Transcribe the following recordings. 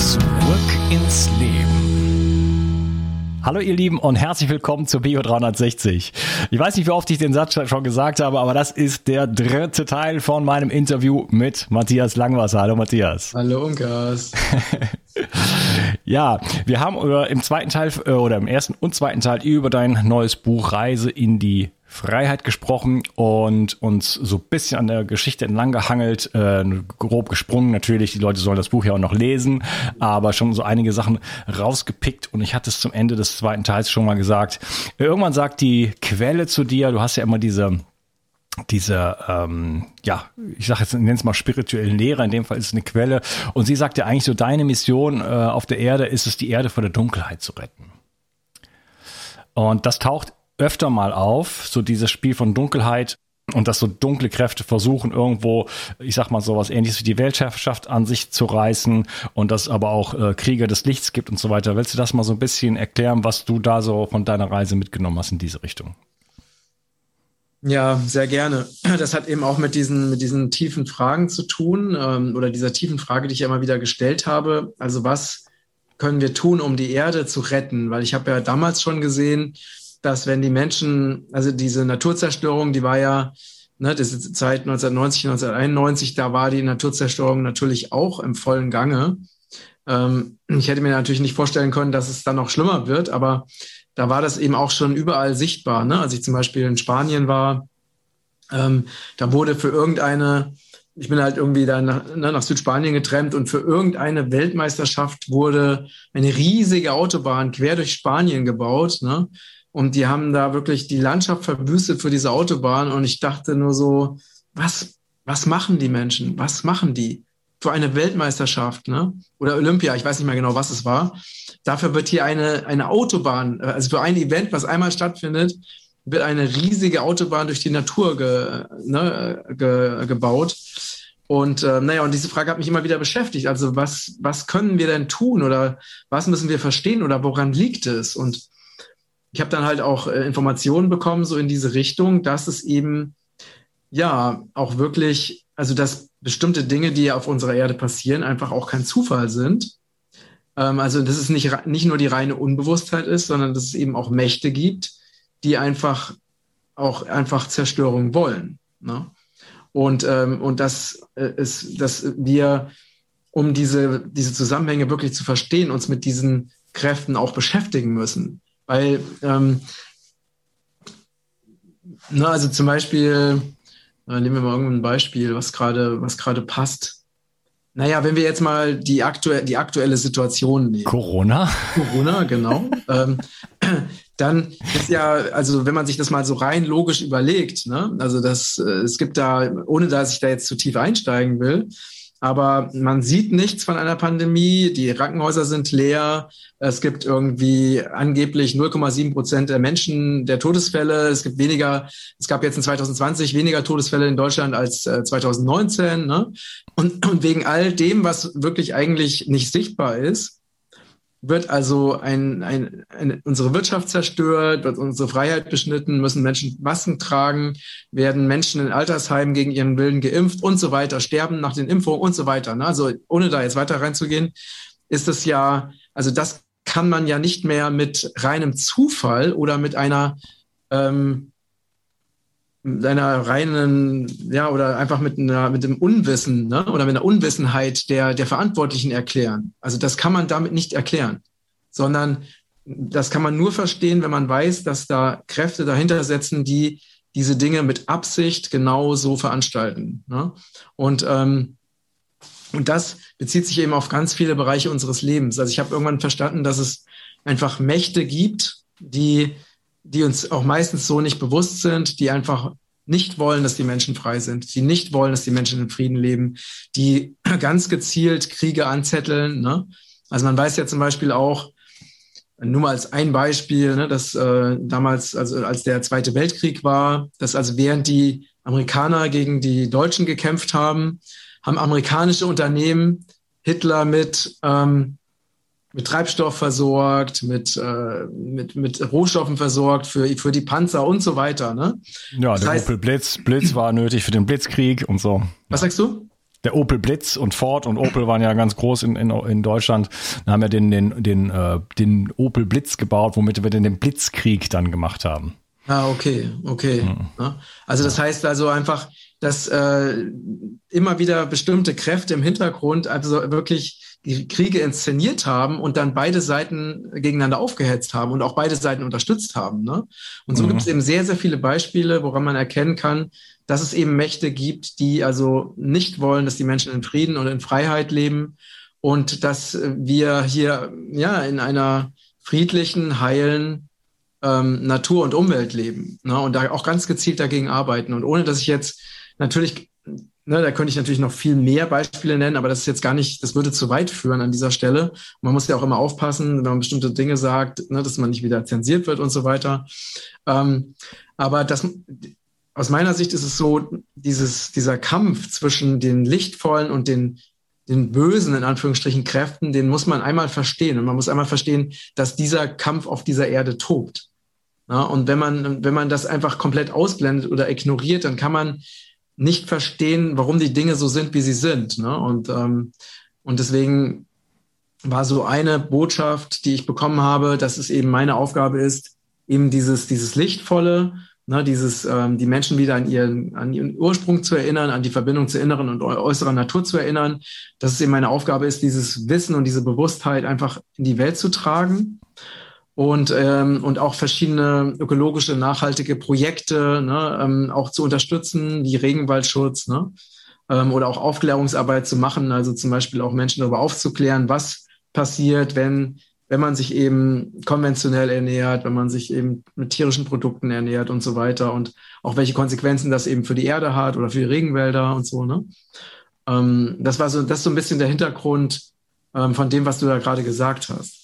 Zurück ins Leben. Hallo ihr Lieben und herzlich willkommen zu Bio 360. Ich weiß nicht, wie oft ich den Satz schon gesagt habe, aber das ist der dritte Teil von meinem Interview mit Matthias Langwasser. Hallo Matthias. Hallo Unkas. ja, wir haben im zweiten Teil äh, oder im ersten und zweiten Teil über dein neues Buch Reise in die Freiheit gesprochen und uns so ein bisschen an der Geschichte entlang gehangelt, äh, grob gesprungen natürlich, die Leute sollen das Buch ja auch noch lesen, aber schon so einige Sachen rausgepickt und ich hatte es zum Ende des zweiten Teils schon mal gesagt. Irgendwann sagt die Quelle zu dir, du hast ja immer diese diese, ähm, ja, ich sage jetzt, nenne es mal spirituellen Lehrer, in dem Fall ist es eine Quelle. Und sie sagt ja eigentlich so, deine Mission äh, auf der Erde ist es, die Erde vor der Dunkelheit zu retten. Und das taucht öfter mal auf, so dieses Spiel von Dunkelheit und dass so dunkle Kräfte versuchen irgendwo, ich sag mal so was ähnliches wie die Weltherrschaft an sich zu reißen und dass aber auch äh, Krieger des Lichts gibt und so weiter. Willst du das mal so ein bisschen erklären, was du da so von deiner Reise mitgenommen hast in diese Richtung? Ja, sehr gerne. Das hat eben auch mit diesen, mit diesen tiefen Fragen zu tun ähm, oder dieser tiefen Frage, die ich immer wieder gestellt habe. Also was können wir tun, um die Erde zu retten? Weil ich habe ja damals schon gesehen, dass wenn die Menschen, also diese Naturzerstörung, die war ja, ne, das ist Zeit 1990, 1991, da war die Naturzerstörung natürlich auch im vollen Gange. Ähm, ich hätte mir natürlich nicht vorstellen können, dass es dann noch schlimmer wird, aber da war das eben auch schon überall sichtbar. Ne? Als ich zum Beispiel in Spanien war, ähm, da wurde für irgendeine, ich bin halt irgendwie dann nach, ne, nach Südspanien getrennt und für irgendeine Weltmeisterschaft wurde eine riesige Autobahn quer durch Spanien gebaut. Ne? Und die haben da wirklich die Landschaft verwüstet für diese Autobahn. Und ich dachte nur so, was, was machen die Menschen? Was machen die? Für eine Weltmeisterschaft, ne? Oder Olympia, ich weiß nicht mehr genau, was es war. Dafür wird hier eine, eine Autobahn, also für ein Event, was einmal stattfindet, wird eine riesige Autobahn durch die Natur ge, ne, ge, gebaut. Und äh, naja, und diese Frage hat mich immer wieder beschäftigt. Also was, was können wir denn tun oder was müssen wir verstehen oder woran liegt es? Und ich habe dann halt auch äh, Informationen bekommen, so in diese Richtung, dass es eben ja auch wirklich, also dass bestimmte Dinge, die auf unserer Erde passieren, einfach auch kein Zufall sind. Ähm, also dass es nicht, nicht nur die reine Unbewusstheit ist, sondern dass es eben auch Mächte gibt, die einfach auch einfach Zerstörung wollen. Ne? Und, ähm, und dass, äh, ist, dass wir, um diese, diese Zusammenhänge wirklich zu verstehen, uns mit diesen Kräften auch beschäftigen müssen. Weil, ähm, na, also zum Beispiel, äh, nehmen wir mal irgendein Beispiel, was gerade, was passt. Naja, wenn wir jetzt mal die, aktuell, die aktuelle Situation nehmen. Corona? Corona, genau. ähm, dann ist ja, also wenn man sich das mal so rein logisch überlegt, ne, also das, äh, es gibt da, ohne dass ich da jetzt zu tief einsteigen will, aber man sieht nichts von einer Pandemie. Die Krankenhäuser sind leer. Es gibt irgendwie angeblich 0,7 Prozent der Menschen der Todesfälle. Es gibt weniger, es gab jetzt in 2020 weniger Todesfälle in Deutschland als 2019. Ne? Und, und wegen all dem, was wirklich eigentlich nicht sichtbar ist, wird also ein, ein, ein, unsere Wirtschaft zerstört, wird unsere Freiheit beschnitten, müssen Menschen Masken tragen, werden Menschen in Altersheimen gegen ihren Willen geimpft und so weiter, sterben nach den Impfungen und so weiter. Ne? Also ohne da jetzt weiter reinzugehen, ist es ja, also das kann man ja nicht mehr mit reinem Zufall oder mit einer ähm, mit einer reinen, ja, oder einfach mit einer, mit dem Unwissen, ne, oder mit einer Unwissenheit der, der Verantwortlichen erklären. Also das kann man damit nicht erklären, sondern das kann man nur verstehen, wenn man weiß, dass da Kräfte dahinter setzen, die diese Dinge mit Absicht genau so veranstalten. Ne? Und, ähm, und das bezieht sich eben auf ganz viele Bereiche unseres Lebens. Also ich habe irgendwann verstanden, dass es einfach Mächte gibt, die die uns auch meistens so nicht bewusst sind, die einfach nicht wollen, dass die Menschen frei sind, die nicht wollen, dass die Menschen in Frieden leben, die ganz gezielt Kriege anzetteln. Ne? Also man weiß ja zum Beispiel auch, nur mal als ein Beispiel, ne, dass äh, damals, also als der Zweite Weltkrieg war, dass also während die Amerikaner gegen die Deutschen gekämpft haben, haben amerikanische Unternehmen Hitler mit ähm, mit Treibstoff versorgt, mit, äh, mit, mit Rohstoffen versorgt für, für die Panzer und so weiter. Ne? Ja, das der heißt, Opel Blitz, Blitz war nötig für den Blitzkrieg und so. Was sagst du? Der Opel Blitz und Ford und Opel waren ja ganz groß in, in, in Deutschland. Da haben wir den, den, den, äh, den Opel Blitz gebaut, womit wir den Blitzkrieg dann gemacht haben. Ah, okay, okay. Mhm. Also das heißt also einfach, dass äh, immer wieder bestimmte Kräfte im Hintergrund also wirklich die Kriege inszeniert haben und dann beide Seiten gegeneinander aufgehetzt haben und auch beide Seiten unterstützt haben. Ne? Und so mhm. gibt es eben sehr, sehr viele Beispiele, woran man erkennen kann, dass es eben Mächte gibt, die also nicht wollen, dass die Menschen in Frieden und in Freiheit leben und dass wir hier ja in einer friedlichen, heilen ähm, Natur und Umwelt leben ne? und da auch ganz gezielt dagegen arbeiten. Und ohne dass ich jetzt natürlich Ne, da könnte ich natürlich noch viel mehr Beispiele nennen, aber das ist jetzt gar nicht, das würde zu weit führen an dieser Stelle. man muss ja auch immer aufpassen, wenn man bestimmte Dinge sagt, ne, dass man nicht wieder zensiert wird und so weiter. Ähm, aber das, aus meiner Sicht ist es so, dieses, dieser Kampf zwischen den lichtvollen und den, den bösen, in Anführungsstrichen, Kräften, den muss man einmal verstehen. Und man muss einmal verstehen, dass dieser Kampf auf dieser Erde tobt. Ja, und wenn man, wenn man das einfach komplett ausblendet oder ignoriert, dann kann man nicht verstehen, warum die Dinge so sind, wie sie sind. Ne? Und, ähm, und deswegen war so eine Botschaft, die ich bekommen habe, dass es eben meine Aufgabe ist, eben dieses, dieses Lichtvolle, ne, dieses, ähm, die Menschen wieder an ihren, an ihren Ursprung zu erinnern, an die Verbindung zur inneren und äußeren Natur zu erinnern, dass es eben meine Aufgabe ist, dieses Wissen und diese Bewusstheit einfach in die Welt zu tragen und, ähm, und auch verschiedene ökologische, nachhaltige Projekte ne, ähm, auch zu unterstützen, wie Regenwaldschutz ne, ähm, oder auch Aufklärungsarbeit zu machen, also zum Beispiel auch Menschen darüber aufzuklären, was passiert, wenn, wenn man sich eben konventionell ernährt, wenn man sich eben mit tierischen Produkten ernährt und so weiter und auch welche Konsequenzen das eben für die Erde hat oder für die Regenwälder und so. Ne? Ähm, das war so, das ist so ein bisschen der Hintergrund ähm, von dem, was du da gerade gesagt hast.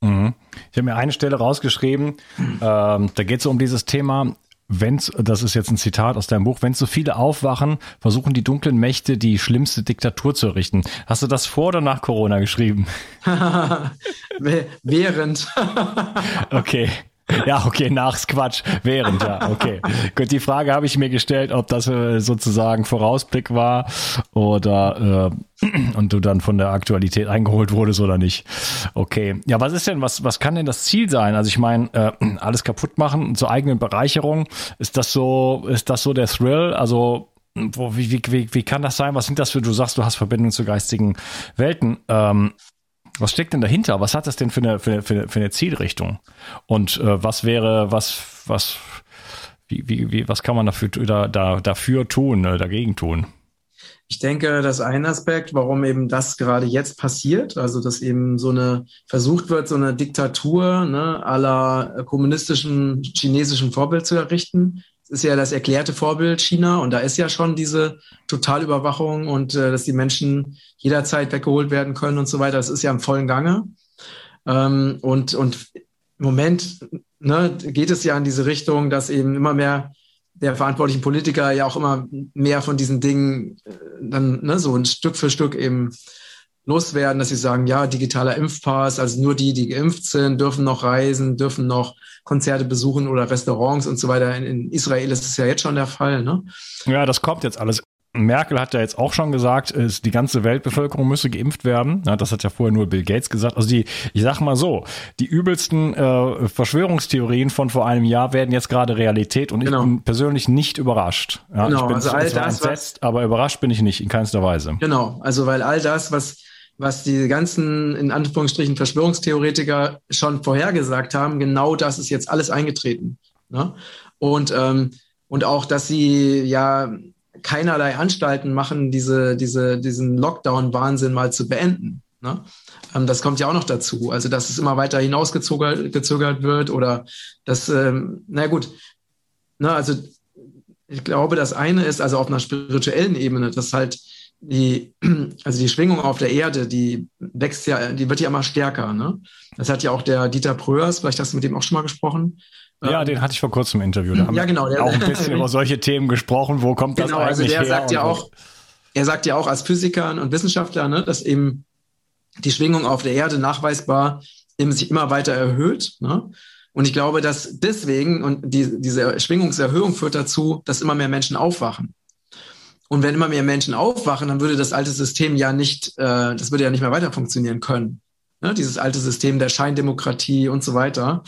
Mhm. Ich habe mir eine Stelle rausgeschrieben, ähm, da geht es um dieses Thema, wenn's, das ist jetzt ein Zitat aus deinem Buch, wenn so viele aufwachen, versuchen die dunklen Mächte die schlimmste Diktatur zu errichten. Hast du das vor oder nach Corona geschrieben? Während. okay. Ja, okay, nachs Quatsch, während, ja, okay. Gut, die Frage habe ich mir gestellt, ob das äh, sozusagen Vorausblick war oder äh, und du dann von der Aktualität eingeholt wurdest oder nicht. Okay. Ja, was ist denn, was, was kann denn das Ziel sein? Also ich meine, äh, alles kaputt machen zur eigenen Bereicherung, ist das so, ist das so der Thrill? Also wo, wie, wie, wie kann das sein? Was sind das für, du sagst, du hast Verbindungen zu geistigen Welten. Ähm, was steckt denn dahinter? Was hat das denn für eine, für, für, für eine Zielrichtung? Und äh, was wäre, was, was, wie, wie, wie, was kann man dafür, da, da, dafür tun, äh, dagegen tun? Ich denke, das ist ein Aspekt, warum eben das gerade jetzt passiert, also dass eben so eine versucht wird, so eine Diktatur ne, aller kommunistischen chinesischen Vorbild zu errichten. Ist ja das erklärte Vorbild China und da ist ja schon diese Totalüberwachung und äh, dass die Menschen jederzeit weggeholt werden können und so weiter. Das ist ja im vollen Gange. Ähm, und, und im Moment ne, geht es ja in diese Richtung, dass eben immer mehr der verantwortlichen Politiker ja auch immer mehr von diesen Dingen äh, dann ne, so ein Stück für Stück eben loswerden, dass sie sagen, ja, digitaler Impfpass, also nur die, die geimpft sind, dürfen noch reisen, dürfen noch Konzerte besuchen oder Restaurants und so weiter. In, in Israel ist es ja jetzt schon der Fall. Ne? Ja, das kommt jetzt alles. Merkel hat ja jetzt auch schon gesagt, die ganze Weltbevölkerung müsse geimpft werden. Das hat ja vorher nur Bill Gates gesagt. Also die, ich sag mal so, die übelsten äh, Verschwörungstheorien von vor einem Jahr werden jetzt gerade Realität und genau. ich bin persönlich nicht überrascht. Ja, genau, ich bin also all das, entsetzt, aber überrascht bin ich nicht in keinster Weise. Genau, also weil all das, was was die ganzen, in Anführungsstrichen, Verschwörungstheoretiker schon vorhergesagt haben, genau das ist jetzt alles eingetreten. Ne? Und, ähm, und auch, dass sie ja keinerlei Anstalten machen, diese, diese, diesen Lockdown-Wahnsinn mal zu beenden. Ne? Ähm, das kommt ja auch noch dazu. Also, dass es immer weiter hinausgezögert gezögert wird oder dass, ähm, na gut, ne, also ich glaube, das eine ist also auf einer spirituellen Ebene, dass halt die, also die Schwingung auf der Erde, die wächst ja, die wird ja immer stärker. Ne? Das hat ja auch der Dieter Pröers, vielleicht hast du mit dem auch schon mal gesprochen, ja, den hatte ich vor kurzem im Interview. Da haben ja, genau. wir auch ein bisschen über solche Themen gesprochen. Wo kommt genau, das eigentlich also der her? Sagt ja auch, er sagt ja auch als Physiker und Wissenschaftler, ne, dass eben die Schwingung auf der Erde nachweisbar eben sich immer weiter erhöht. Ne? Und ich glaube, dass deswegen und die, diese Schwingungserhöhung führt dazu, dass immer mehr Menschen aufwachen. Und wenn immer mehr Menschen aufwachen, dann würde das alte System ja nicht, äh, das würde ja nicht mehr weiter funktionieren können. Ne? Dieses alte System der Scheindemokratie und so weiter.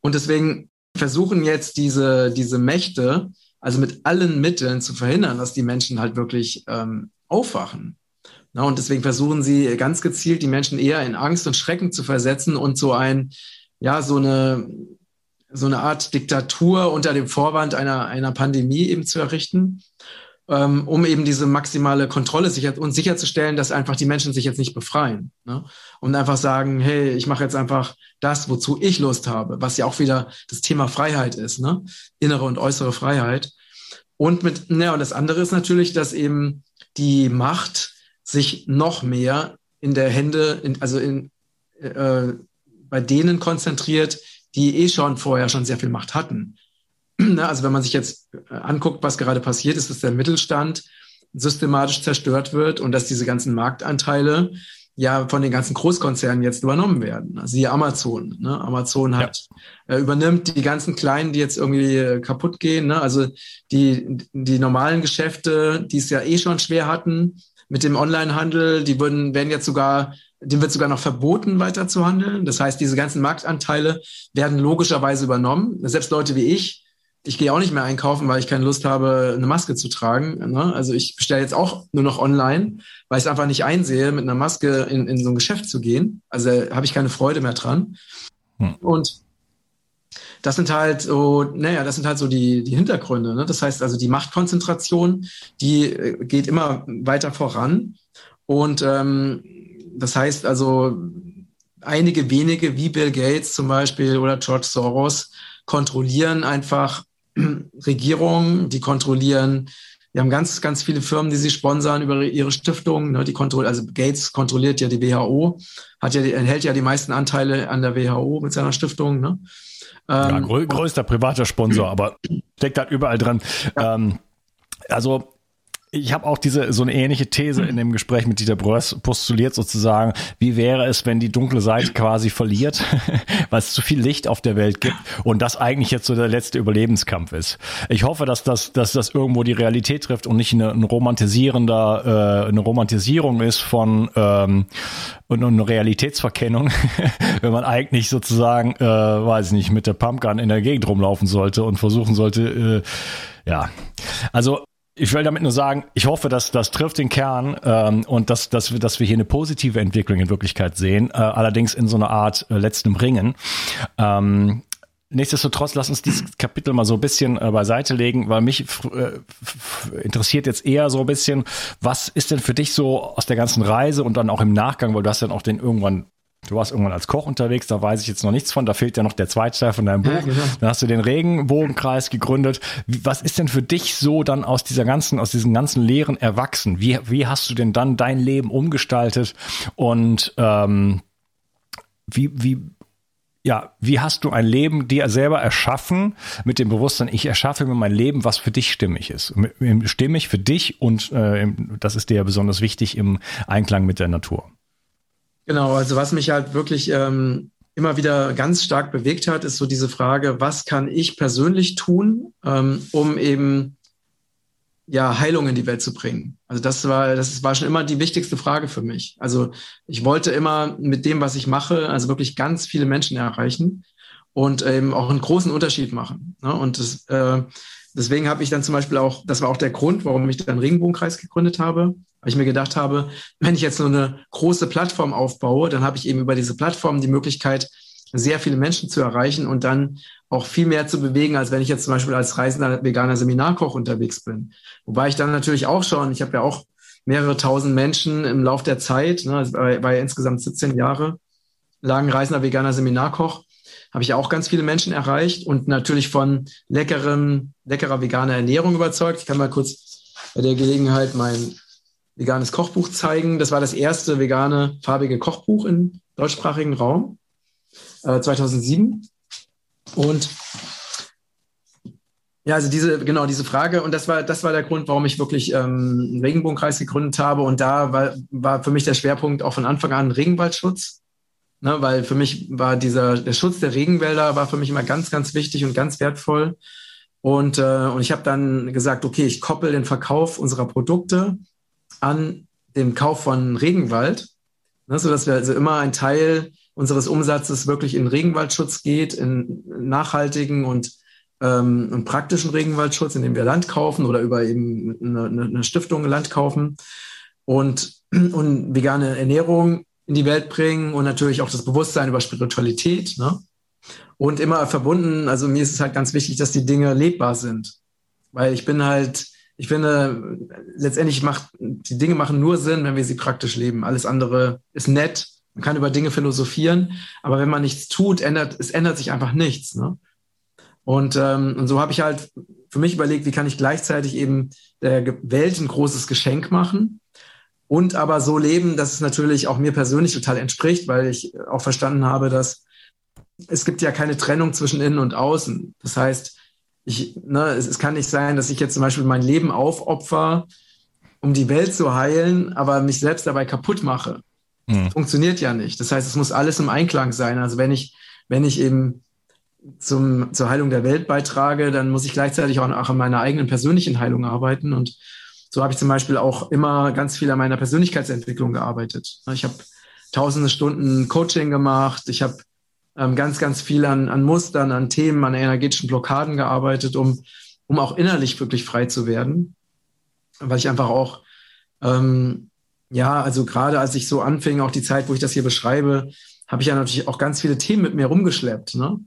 Und deswegen versuchen jetzt diese, diese Mächte, also mit allen Mitteln zu verhindern, dass die Menschen halt wirklich ähm, aufwachen. Na, und deswegen versuchen sie ganz gezielt, die Menschen eher in Angst und Schrecken zu versetzen und so ein, ja, so eine, so eine Art Diktatur unter dem Vorwand einer, einer Pandemie eben zu errichten ähm, um eben diese maximale Kontrolle sicher und sicherzustellen, dass einfach die Menschen sich jetzt nicht befreien. Ne? Und einfach sagen, hey, ich mache jetzt einfach das, wozu ich Lust habe, was ja auch wieder das Thema Freiheit ist, ne? innere und äußere Freiheit. Und mit, ne, und das andere ist natürlich, dass eben die Macht sich noch mehr in der Hände, in, also in, äh, bei denen konzentriert, die eh schon vorher schon sehr viel Macht hatten. Ne, also wenn man sich jetzt äh, anguckt, was gerade passiert ist, dass der Mittelstand systematisch zerstört wird und dass diese ganzen Marktanteile ja von den ganzen Großkonzernen jetzt übernommen werden. Also die Amazon. Ne? Amazon hat ja. äh, übernimmt die ganzen kleinen, die jetzt irgendwie äh, kaputt gehen. Ne? Also die die normalen Geschäfte, die es ja eh schon schwer hatten mit dem Onlinehandel, die würden werden jetzt sogar dem wird sogar noch verboten, weiter zu handeln. Das heißt, diese ganzen Marktanteile werden logischerweise übernommen. Selbst Leute wie ich, ich gehe auch nicht mehr einkaufen, weil ich keine Lust habe, eine Maske zu tragen. Ne? Also ich bestelle jetzt auch nur noch online, weil ich es einfach nicht einsehe, mit einer Maske in, in so ein Geschäft zu gehen. Also habe ich keine Freude mehr dran. Hm. Und das sind halt so, naja, das sind halt so die, die Hintergründe. Ne? Das heißt also, die Machtkonzentration, die äh, geht immer weiter voran. Und ähm, das heißt also, einige wenige wie Bill Gates zum Beispiel oder George Soros kontrollieren einfach Regierungen, die kontrollieren, wir haben ganz, ganz viele Firmen, die sie sponsern über ihre Stiftungen. Ne, die kontrollieren, also Gates kontrolliert ja die WHO, hat ja, hält ja die meisten Anteile an der WHO mit seiner Stiftung. Ne? Ja, ähm, grö größter privater Sponsor, aber steckt halt überall dran. Ja. Ähm, also ich habe auch diese so eine ähnliche These in dem Gespräch mit Dieter Bröss postuliert sozusagen, wie wäre es, wenn die dunkle Seite quasi verliert, weil es zu viel Licht auf der Welt gibt und das eigentlich jetzt so der letzte Überlebenskampf ist. Ich hoffe, dass das, dass das irgendwo die Realität trifft und nicht eine, ein romantisierender, äh, eine Romantisierung ist von ähm, und eine Realitätsverkennung, wenn man eigentlich sozusagen, äh, weiß nicht, mit der Pumpgun in der Gegend rumlaufen sollte und versuchen sollte, äh, ja, also ich will damit nur sagen, ich hoffe, dass das trifft den Kern ähm, und dass, dass, wir, dass wir hier eine positive Entwicklung in Wirklichkeit sehen, äh, allerdings in so einer Art äh, letztem Ringen. Ähm, Nichtsdestotrotz, lass uns dieses Kapitel mal so ein bisschen äh, beiseite legen, weil mich äh, interessiert jetzt eher so ein bisschen, was ist denn für dich so aus der ganzen Reise und dann auch im Nachgang, weil du hast dann auch den irgendwann Du warst irgendwann als Koch unterwegs, da weiß ich jetzt noch nichts von. Da fehlt ja noch der zweite Teil von deinem Buch. Ja, genau. Dann hast du den Regenbogenkreis gegründet. Was ist denn für dich so dann aus dieser ganzen, aus diesen ganzen Lehren erwachsen? Wie, wie hast du denn dann dein Leben umgestaltet? Und ähm, wie, wie, ja, wie hast du ein Leben dir selber erschaffen mit dem Bewusstsein, ich erschaffe mir mein Leben, was für dich stimmig ist. Stimmig für dich und äh, das ist dir ja besonders wichtig im Einklang mit der Natur. Genau, also was mich halt wirklich ähm, immer wieder ganz stark bewegt hat, ist so diese Frage, was kann ich persönlich tun, ähm, um eben ja, Heilung in die Welt zu bringen. Also das war, das war schon immer die wichtigste Frage für mich. Also ich wollte immer mit dem, was ich mache, also wirklich ganz viele Menschen erreichen und eben auch einen großen Unterschied machen. Ne? Und das, äh, deswegen habe ich dann zum Beispiel auch, das war auch der Grund, warum ich dann Regenbogenkreis gegründet habe, weil ich mir gedacht habe, wenn ich jetzt nur eine große Plattform aufbaue, dann habe ich eben über diese Plattform die Möglichkeit, sehr viele Menschen zu erreichen und dann auch viel mehr zu bewegen, als wenn ich jetzt zum Beispiel als reisender veganer Seminarkoch unterwegs bin. Wobei ich dann natürlich auch schon, ich habe ja auch mehrere tausend Menschen im Lauf der Zeit, ne, war, war ja insgesamt 17 Jahre lang reisender veganer Seminarkoch, habe ich auch ganz viele Menschen erreicht und natürlich von leckerem, leckerer veganer Ernährung überzeugt. Ich kann mal kurz bei der Gelegenheit mein veganes Kochbuch zeigen. Das war das erste vegane farbige Kochbuch im deutschsprachigen Raum äh, 2007. Und ja, also diese, genau, diese Frage, und das war, das war der Grund, warum ich wirklich ähm, einen Regenbogenkreis gegründet habe. Und da war, war für mich der Schwerpunkt auch von Anfang an Regenwaldschutz. Ne, weil für mich war dieser, der Schutz der Regenwälder war für mich immer ganz, ganz wichtig und ganz wertvoll. Und, äh, und ich habe dann gesagt, okay, ich koppel den Verkauf unserer Produkte an den Kauf von Regenwald, ne, sodass wir also immer ein Teil unseres Umsatzes wirklich in Regenwaldschutz geht, in nachhaltigen und, ähm, und praktischen Regenwaldschutz, indem wir Land kaufen oder über eben eine, eine Stiftung Land kaufen und, und vegane Ernährung in die Welt bringen und natürlich auch das Bewusstsein über Spiritualität. Ne? Und immer verbunden, also mir ist es halt ganz wichtig, dass die Dinge lebbar sind. Weil ich bin halt, ich finde, letztendlich macht, die Dinge machen nur Sinn, wenn wir sie praktisch leben. Alles andere ist nett, man kann über Dinge philosophieren, aber wenn man nichts tut, ändert, es ändert sich einfach nichts. Ne? Und, ähm, und so habe ich halt für mich überlegt, wie kann ich gleichzeitig eben der Welt ein großes Geschenk machen und aber so leben, dass es natürlich auch mir persönlich total entspricht, weil ich auch verstanden habe, dass es gibt ja keine Trennung zwischen innen und außen. Das heißt, ich, ne, es, es kann nicht sein, dass ich jetzt zum Beispiel mein Leben aufopfer, um die Welt zu heilen, aber mich selbst dabei kaputt mache. Mhm. Funktioniert ja nicht. Das heißt, es muss alles im Einklang sein. Also wenn ich, wenn ich eben zum, zur Heilung der Welt beitrage, dann muss ich gleichzeitig auch, an meiner eigenen persönlichen Heilung arbeiten. Und so habe ich zum Beispiel auch immer ganz viel an meiner Persönlichkeitsentwicklung gearbeitet. Ich habe tausende Stunden Coaching gemacht. Ich habe ganz, ganz viel an, an Mustern, an Themen, an energetischen Blockaden gearbeitet, um, um auch innerlich wirklich frei zu werden. Weil ich einfach auch ähm, ja, also gerade als ich so anfing, auch die Zeit, wo ich das hier beschreibe, habe ich ja natürlich auch ganz viele Themen mit mir rumgeschleppt, ne?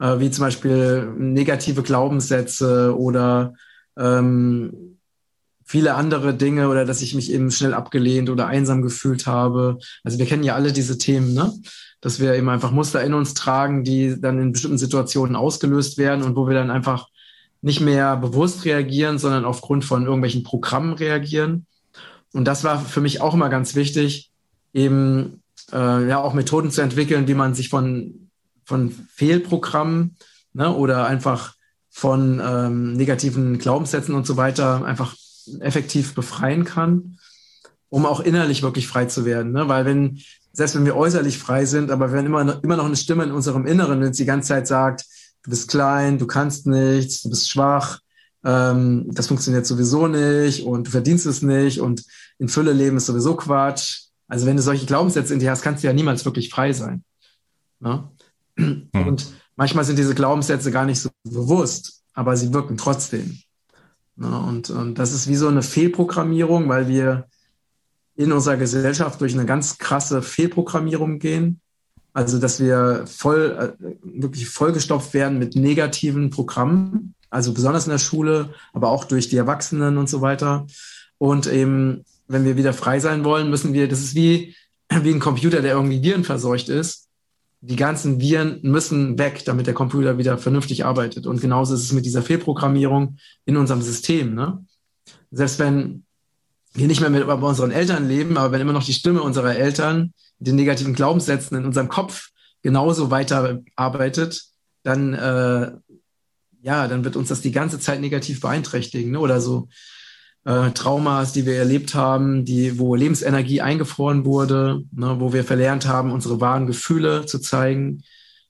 Äh, wie zum Beispiel negative Glaubenssätze oder ähm, viele andere Dinge oder dass ich mich eben schnell abgelehnt oder einsam gefühlt habe. Also wir kennen ja alle diese Themen, ne? Dass wir eben einfach Muster in uns tragen, die dann in bestimmten Situationen ausgelöst werden und wo wir dann einfach nicht mehr bewusst reagieren, sondern aufgrund von irgendwelchen Programmen reagieren. Und das war für mich auch immer ganz wichtig, eben äh, ja auch Methoden zu entwickeln, wie man sich von, von Fehlprogrammen ne, oder einfach von ähm, negativen Glaubenssätzen und so weiter einfach effektiv befreien kann, um auch innerlich wirklich frei zu werden. Ne? Weil wenn, selbst wenn wir äußerlich frei sind, aber wenn immer, immer noch eine Stimme in unserem Inneren, wenn sie die ganze Zeit sagt, du bist klein, du kannst nichts, du bist schwach, ähm, das funktioniert sowieso nicht und du verdienst es nicht und in Fülle leben ist sowieso Quatsch. Also wenn du solche Glaubenssätze in dir hast, kannst du ja niemals wirklich frei sein. Ne? Mhm. Und manchmal sind diese Glaubenssätze gar nicht so bewusst, aber sie wirken trotzdem. Ne? Und, und das ist wie so eine Fehlprogrammierung, weil wir in unserer Gesellschaft durch eine ganz krasse Fehlprogrammierung gehen. Also, dass wir voll, äh, wirklich vollgestopft werden mit negativen Programmen, also besonders in der Schule, aber auch durch die Erwachsenen und so weiter. Und eben, wenn wir wieder frei sein wollen, müssen wir, das ist wie, wie ein Computer, der irgendwie virenverseucht ist. Die ganzen Viren müssen weg, damit der Computer wieder vernünftig arbeitet. Und genauso ist es mit dieser Fehlprogrammierung in unserem System. Ne? Selbst wenn wir nicht mehr mit bei unseren Eltern leben, aber wenn immer noch die Stimme unserer Eltern den negativen Glaubenssätzen in unserem Kopf genauso weiterarbeitet, dann äh, ja, dann wird uns das die ganze Zeit negativ beeinträchtigen. Ne? Oder so äh, Traumas, die wir erlebt haben, die, wo Lebensenergie eingefroren wurde, ne? wo wir verlernt haben, unsere wahren Gefühle zu zeigen,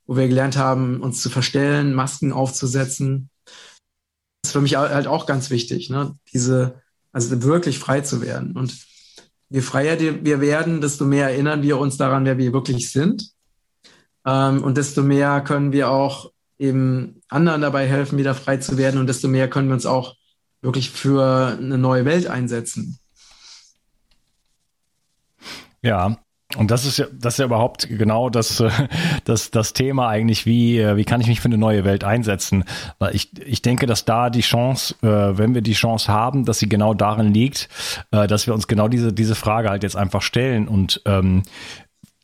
wo wir gelernt haben, uns zu verstellen, Masken aufzusetzen. Das ist für mich halt auch ganz wichtig, ne? diese also wirklich frei zu werden. Und je freier wir werden, desto mehr erinnern wir uns daran, wer wir wirklich sind. Ähm, und desto mehr können wir auch eben anderen dabei helfen, wieder frei zu werden. Und desto mehr können wir uns auch wirklich für eine neue Welt einsetzen. Ja, und das ist ja, das ist ja überhaupt genau das, äh, das, das Thema eigentlich, wie, äh, wie kann ich mich für eine neue Welt einsetzen? Weil ich, ich denke, dass da die Chance, äh, wenn wir die Chance haben, dass sie genau darin liegt, dass wir uns genau diese, diese Frage halt jetzt einfach stellen und ähm,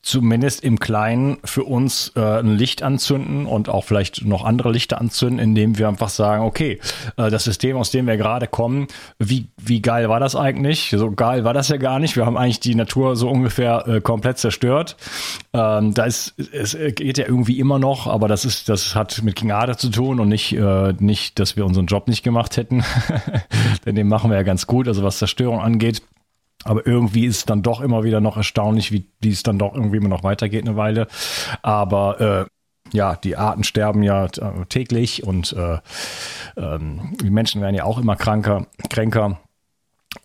zumindest im Kleinen für uns äh, ein Licht anzünden und auch vielleicht noch andere Lichter anzünden, indem wir einfach sagen, okay, äh, das System, aus dem wir gerade kommen, wie, wie geil war das eigentlich? So geil war das ja gar nicht. Wir haben eigentlich die Natur so ungefähr äh, komplett zerstört. Ähm, da ist, es geht ja irgendwie immer noch, aber das ist, das hat mit King Arthur zu tun und nicht, äh, nicht, dass wir unseren Job nicht gemacht hätten. Denn den machen wir ja ganz gut, also was Zerstörung angeht. Aber irgendwie ist es dann doch immer wieder noch erstaunlich, wie, wie es dann doch irgendwie immer noch weitergeht eine Weile. Aber äh, ja, die Arten sterben ja äh, täglich und äh, ähm, die Menschen werden ja auch immer kranker, kränker.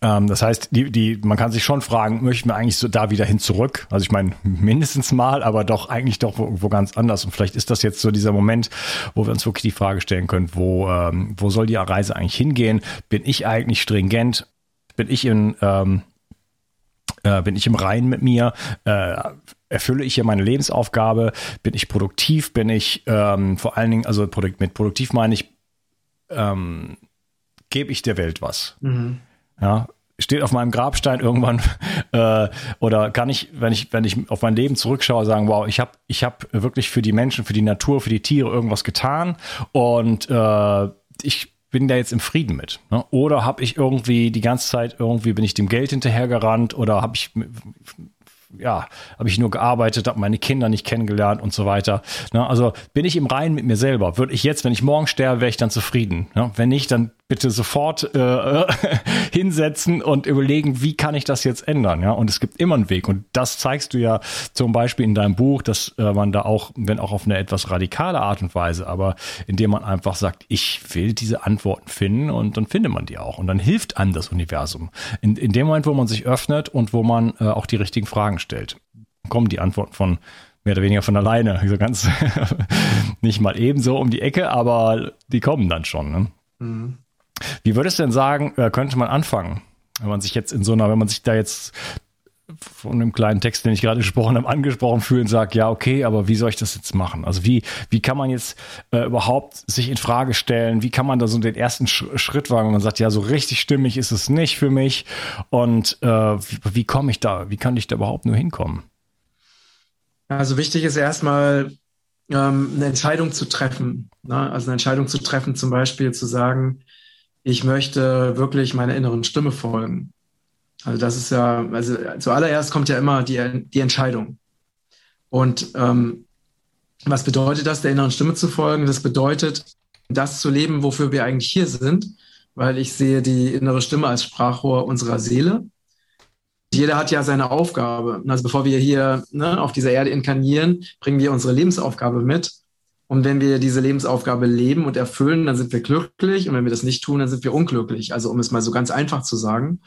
Ähm, das heißt, die, die, man kann sich schon fragen, möchten wir eigentlich so da wieder hin zurück? Also ich meine, mindestens mal, aber doch eigentlich doch wo, wo ganz anders. Und vielleicht ist das jetzt so dieser Moment, wo wir uns wirklich die Frage stellen können, wo, ähm, wo soll die Reise eigentlich hingehen? Bin ich eigentlich stringent? Bin ich in ähm, äh, bin ich im Reinen mit mir? Äh, erfülle ich hier meine Lebensaufgabe? Bin ich produktiv? Bin ich ähm, vor allen Dingen, also mit produktiv meine ich, ähm, gebe ich der Welt was? Mhm. Ja, steht auf meinem Grabstein irgendwann äh, oder kann ich, wenn ich, wenn ich auf mein Leben zurückschaue, sagen, wow, ich habe ich hab wirklich für die Menschen, für die Natur, für die Tiere irgendwas getan und äh, ich bin da jetzt im Frieden mit? Ne? Oder habe ich irgendwie die ganze Zeit irgendwie bin ich dem Geld hinterhergerannt oder habe ich ja, habe ich nur gearbeitet, habe meine Kinder nicht kennengelernt und so weiter. Ne? Also bin ich im Reinen mit mir selber. Würde ich jetzt, wenn ich morgen sterbe, wäre ich dann zufrieden. Ne? Wenn nicht, dann bitte sofort äh, hinsetzen und überlegen, wie kann ich das jetzt ändern, ja? Und es gibt immer einen Weg. Und das zeigst du ja zum Beispiel in deinem Buch, dass äh, man da auch, wenn auch auf eine etwas radikale Art und Weise, aber indem man einfach sagt, ich will diese Antworten finden und dann findet man die auch. Und dann hilft einem das Universum. In, in dem Moment, wo man sich öffnet und wo man äh, auch die richtigen Fragen stellt, kommen die Antworten von mehr oder weniger von alleine. So ganz nicht mal ebenso um die Ecke, aber die kommen dann schon. Ne? Mhm. Wie würdest du denn sagen, äh, könnte man anfangen? Wenn man sich jetzt in so einer, wenn man sich da jetzt von dem kleinen Text, den ich gerade gesprochen habe, angesprochen fühlt und sagt, ja, okay, aber wie soll ich das jetzt machen? Also wie, wie kann man jetzt äh, überhaupt sich in Frage stellen? Wie kann man da so den ersten Sch Schritt wagen, wenn man sagt, ja, so richtig stimmig ist es nicht für mich? Und äh, wie, wie komme ich da, wie kann ich da überhaupt nur hinkommen? Also wichtig ist erstmal ähm, eine Entscheidung zu treffen. Ne? Also eine Entscheidung zu treffen, zum Beispiel zu sagen, ich möchte wirklich meiner inneren Stimme folgen. Also das ist ja, also zuallererst kommt ja immer die, die Entscheidung. Und ähm, was bedeutet das, der inneren Stimme zu folgen? Das bedeutet, das zu leben, wofür wir eigentlich hier sind, weil ich sehe die innere Stimme als Sprachrohr unserer Seele. Jeder hat ja seine Aufgabe. Also bevor wir hier ne, auf dieser Erde inkarnieren, bringen wir unsere Lebensaufgabe mit. Und wenn wir diese Lebensaufgabe leben und erfüllen, dann sind wir glücklich. Und wenn wir das nicht tun, dann sind wir unglücklich. Also um es mal so ganz einfach zu sagen.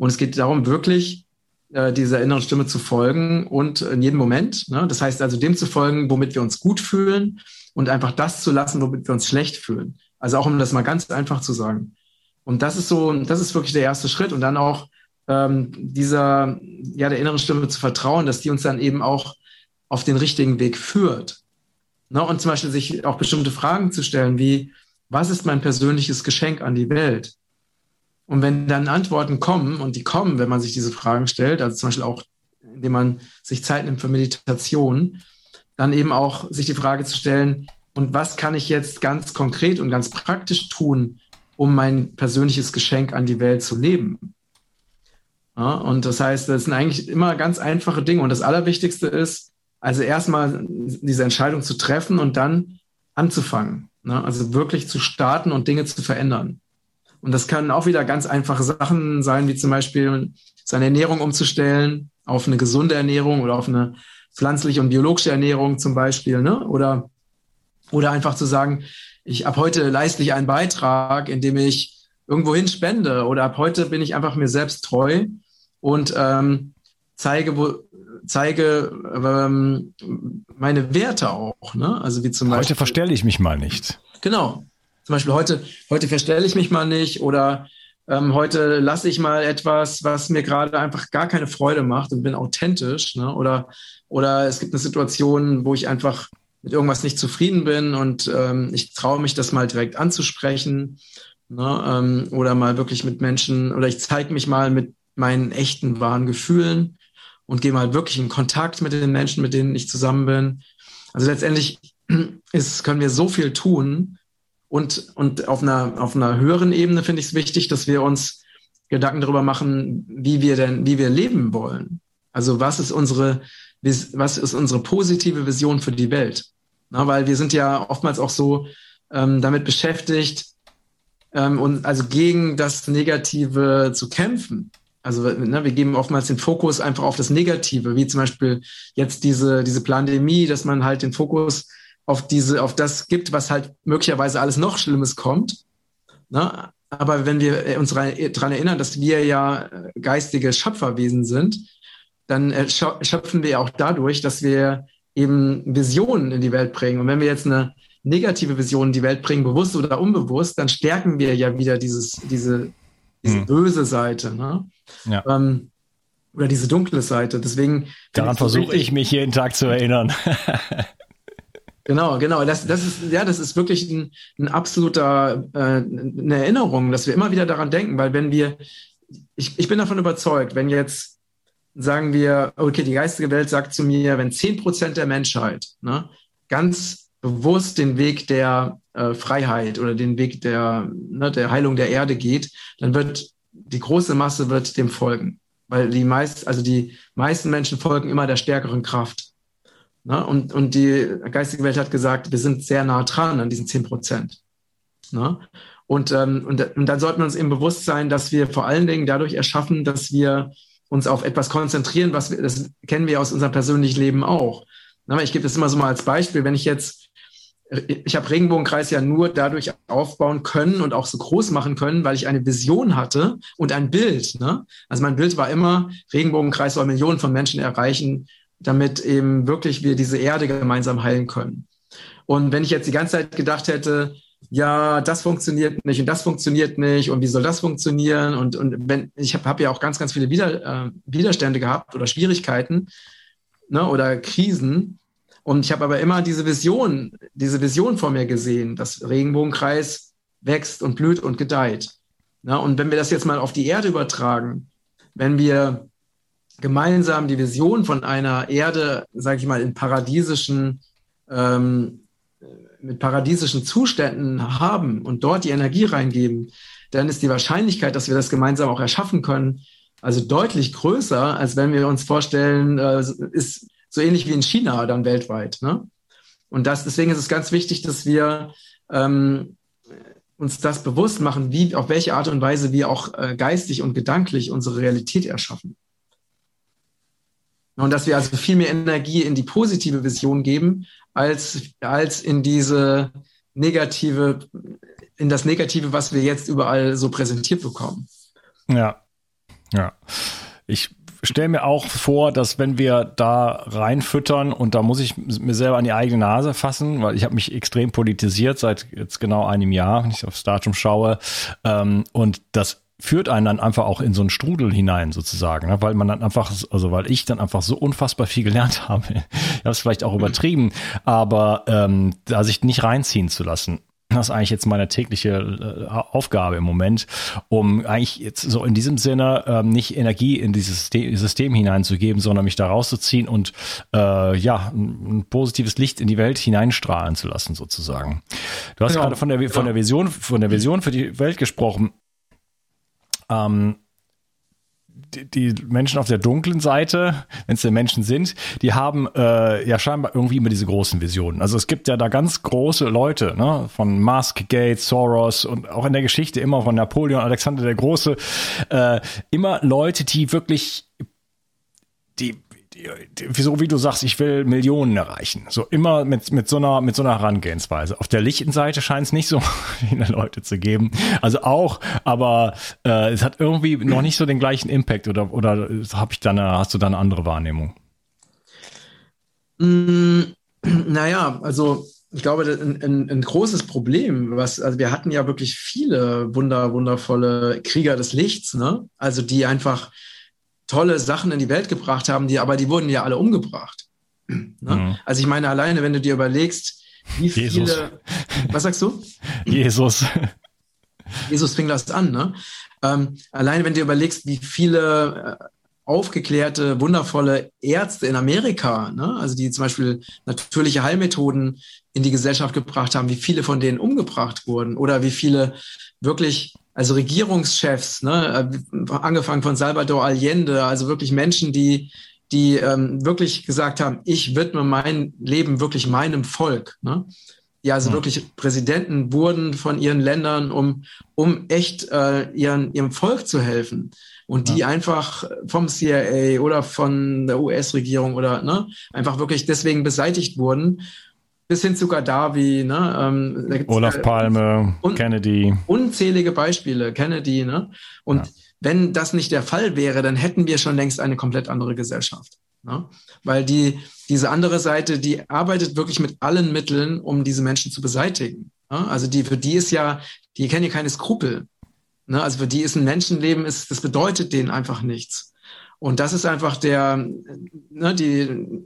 Und es geht darum, wirklich äh, dieser inneren Stimme zu folgen und in jedem Moment. Ne? Das heißt also dem zu folgen, womit wir uns gut fühlen und einfach das zu lassen, womit wir uns schlecht fühlen. Also auch um das mal ganz einfach zu sagen. Und das ist so, das ist wirklich der erste Schritt. Und dann auch ähm, dieser, ja, der inneren Stimme zu vertrauen, dass die uns dann eben auch auf den richtigen Weg führt. Ne? Und zum Beispiel sich auch bestimmte Fragen zu stellen, wie, was ist mein persönliches Geschenk an die Welt? Und wenn dann Antworten kommen, und die kommen, wenn man sich diese Fragen stellt, also zum Beispiel auch, indem man sich Zeit nimmt für Meditation, dann eben auch sich die Frage zu stellen, und was kann ich jetzt ganz konkret und ganz praktisch tun, um mein persönliches Geschenk an die Welt zu leben? Ja, und das heißt, das sind eigentlich immer ganz einfache Dinge. Und das Allerwichtigste ist, also erstmal diese Entscheidung zu treffen und dann anzufangen. Ne? Also wirklich zu starten und Dinge zu verändern. Und das können auch wieder ganz einfache Sachen sein, wie zum Beispiel seine Ernährung umzustellen auf eine gesunde Ernährung oder auf eine pflanzliche und biologische Ernährung zum Beispiel, ne? Oder, oder einfach zu sagen, ich ab heute leiste ich einen Beitrag, indem ich irgendwohin spende oder ab heute bin ich einfach mir selbst treu und ähm, zeige, wo, zeige ähm, meine Werte auch. Ne? Also wie zum heute Beispiel. Heute verstelle ich mich mal nicht. Genau. Zum Beispiel heute, heute verstelle ich mich mal nicht oder ähm, heute lasse ich mal etwas, was mir gerade einfach gar keine Freude macht und bin authentisch. Ne? Oder, oder es gibt eine Situation, wo ich einfach mit irgendwas nicht zufrieden bin und ähm, ich traue mich, das mal direkt anzusprechen. Ne? Ähm, oder mal wirklich mit Menschen, oder ich zeige mich mal mit meinen echten, wahren Gefühlen und gehe mal wirklich in Kontakt mit den Menschen, mit denen ich zusammen bin. Also letztendlich ist, können wir so viel tun, und, und auf, einer, auf einer höheren Ebene finde ich es wichtig, dass wir uns Gedanken darüber machen, wie wir denn, wie wir leben wollen. Also was ist unsere, was ist unsere positive Vision für die Welt? Na, weil wir sind ja oftmals auch so ähm, damit beschäftigt, ähm, und also gegen das Negative zu kämpfen. Also ne, wir geben oftmals den Fokus einfach auf das Negative, wie zum Beispiel jetzt diese, diese Pandemie, dass man halt den Fokus auf diese, auf das gibt, was halt möglicherweise alles noch Schlimmes kommt. Ne? Aber wenn wir uns daran erinnern, dass wir ja äh, geistige Schöpferwesen sind, dann äh, schöpfen wir auch dadurch, dass wir eben Visionen in die Welt bringen. Und wenn wir jetzt eine negative Vision in die Welt bringen, bewusst oder unbewusst, dann stärken wir ja wieder dieses, diese, diese hm. böse Seite. Ne? Ja. Ähm, oder diese dunkle Seite. Deswegen. Daran versuche ich mich jeden Tag zu erinnern. Genau, genau. Das, das ist, ja, das ist wirklich ein, ein absoluter, äh, eine Erinnerung, dass wir immer wieder daran denken, weil wenn wir, ich, ich bin davon überzeugt, wenn jetzt sagen wir, okay, die geistige Welt sagt zu mir, wenn zehn Prozent der Menschheit ne, ganz bewusst den Weg der äh, Freiheit oder den Weg der, ne, der Heilung der Erde geht, dann wird die große Masse wird dem folgen. Weil die meist, also die meisten Menschen folgen immer der stärkeren Kraft. Ne? Und, und die geistige Welt hat gesagt, wir sind sehr nah dran an diesen 10 Prozent. Ne? Und, ähm, und, und dann sollten wir uns eben bewusst sein, dass wir vor allen Dingen dadurch erschaffen, dass wir uns auf etwas konzentrieren, was wir, das kennen wir aus unserem persönlichen Leben auch. Ne? Ich gebe das immer so mal als Beispiel, wenn ich jetzt ich habe Regenbogenkreis ja nur dadurch aufbauen können und auch so groß machen können, weil ich eine Vision hatte und ein Bild. Ne? Also mein Bild war immer, Regenbogenkreis soll Millionen von Menschen erreichen damit eben wirklich wir diese Erde gemeinsam heilen können. Und wenn ich jetzt die ganze Zeit gedacht hätte, ja, das funktioniert nicht und das funktioniert nicht und wie soll das funktionieren? Und, und wenn ich habe hab ja auch ganz, ganz viele Wider, äh, Widerstände gehabt oder Schwierigkeiten ne, oder Krisen. Und ich habe aber immer diese Vision, diese Vision vor mir gesehen, dass Regenbogenkreis wächst und blüht und gedeiht. Ne? Und wenn wir das jetzt mal auf die Erde übertragen, wenn wir gemeinsam die Vision von einer Erde, sage ich mal, in paradiesischen, ähm, mit paradiesischen Zuständen haben und dort die Energie reingeben, dann ist die Wahrscheinlichkeit, dass wir das gemeinsam auch erschaffen können, also deutlich größer, als wenn wir uns vorstellen, äh, ist so ähnlich wie in China dann weltweit. Ne? Und das, deswegen ist es ganz wichtig, dass wir ähm, uns das bewusst machen, wie, auf welche Art und Weise wir auch äh, geistig und gedanklich unsere Realität erschaffen. Und dass wir also viel mehr Energie in die positive Vision geben, als, als in diese negative, in das Negative, was wir jetzt überall so präsentiert bekommen. Ja, ja. Ich stelle mir auch vor, dass wenn wir da reinfüttern und da muss ich mir selber an die eigene Nase fassen, weil ich habe mich extrem politisiert seit jetzt genau einem Jahr, wenn ich aufs Datum schaue. Ähm, und das führt einen dann einfach auch in so einen Strudel hinein sozusagen, ne? weil man dann einfach, also weil ich dann einfach so unfassbar viel gelernt habe. Ich habe es vielleicht auch übertrieben, aber ähm, da sich nicht reinziehen zu lassen. Das ist eigentlich jetzt meine tägliche äh, Aufgabe im Moment, um eigentlich jetzt so in diesem Sinne ähm, nicht Energie in dieses System, System hineinzugeben, sondern mich da rauszuziehen und äh, ja, ein, ein, positives Licht in die Welt hineinstrahlen zu lassen, sozusagen. Du hast ja, gerade von der, von der Vision, von der Vision für die Welt gesprochen ähm, die, Menschen auf der dunklen Seite, wenn es denn Menschen sind, die haben äh, ja scheinbar irgendwie immer diese großen Visionen. Also es gibt ja da ganz große Leute, ne, von Musk, Gates, Soros und auch in der Geschichte immer von Napoleon, Alexander der Große, äh, immer Leute, die wirklich die wieso, wie du sagst, ich will Millionen erreichen. So immer mit, mit so einer, mit so einer Herangehensweise. Auf der lichten Seite scheint es nicht so viele Leute zu geben. Also auch, aber äh, es hat irgendwie noch nicht so den gleichen Impact oder, oder habe ich dann, hast du da eine andere Wahrnehmung? Mm, naja, also ich glaube, ein, ein, ein, großes Problem, was, also wir hatten ja wirklich viele wunder, wundervolle Krieger des Lichts, ne? Also die einfach tolle Sachen in die Welt gebracht haben, die, aber die wurden ja alle umgebracht. Ne? Mhm. Also ich meine, alleine, wenn du dir überlegst, wie Jesus. viele. Was sagst du? Jesus. Jesus fing das an, ne? Ähm, alleine, wenn du dir überlegst, wie viele äh, aufgeklärte, wundervolle Ärzte in Amerika, ne? also die zum Beispiel natürliche Heilmethoden in die Gesellschaft gebracht haben, wie viele von denen umgebracht wurden oder wie viele wirklich also Regierungschefs, ne, angefangen von Salvador Allende, also wirklich Menschen, die, die ähm, wirklich gesagt haben, ich widme mein Leben wirklich meinem Volk. Ne? Die also mhm. wirklich Präsidenten wurden von ihren Ländern, um, um echt äh, ihren, ihrem Volk zu helfen. Und die ja. einfach vom CIA oder von der US-Regierung oder ne, einfach wirklich deswegen beseitigt wurden bis hin zu Gaddafi, ne? Ähm, Olaf äh, Palme, un Kennedy. Unzählige Beispiele, Kennedy, ne? Und ja. wenn das nicht der Fall wäre, dann hätten wir schon längst eine komplett andere Gesellschaft. Ne? Weil die, diese andere Seite, die arbeitet wirklich mit allen Mitteln, um diese Menschen zu beseitigen. Ne? Also die, für die ist ja, die kennen ja keine Skrupel. Ne? Also für die ist ein Menschenleben, ist, das bedeutet denen einfach nichts. Und das ist einfach der, ne, die,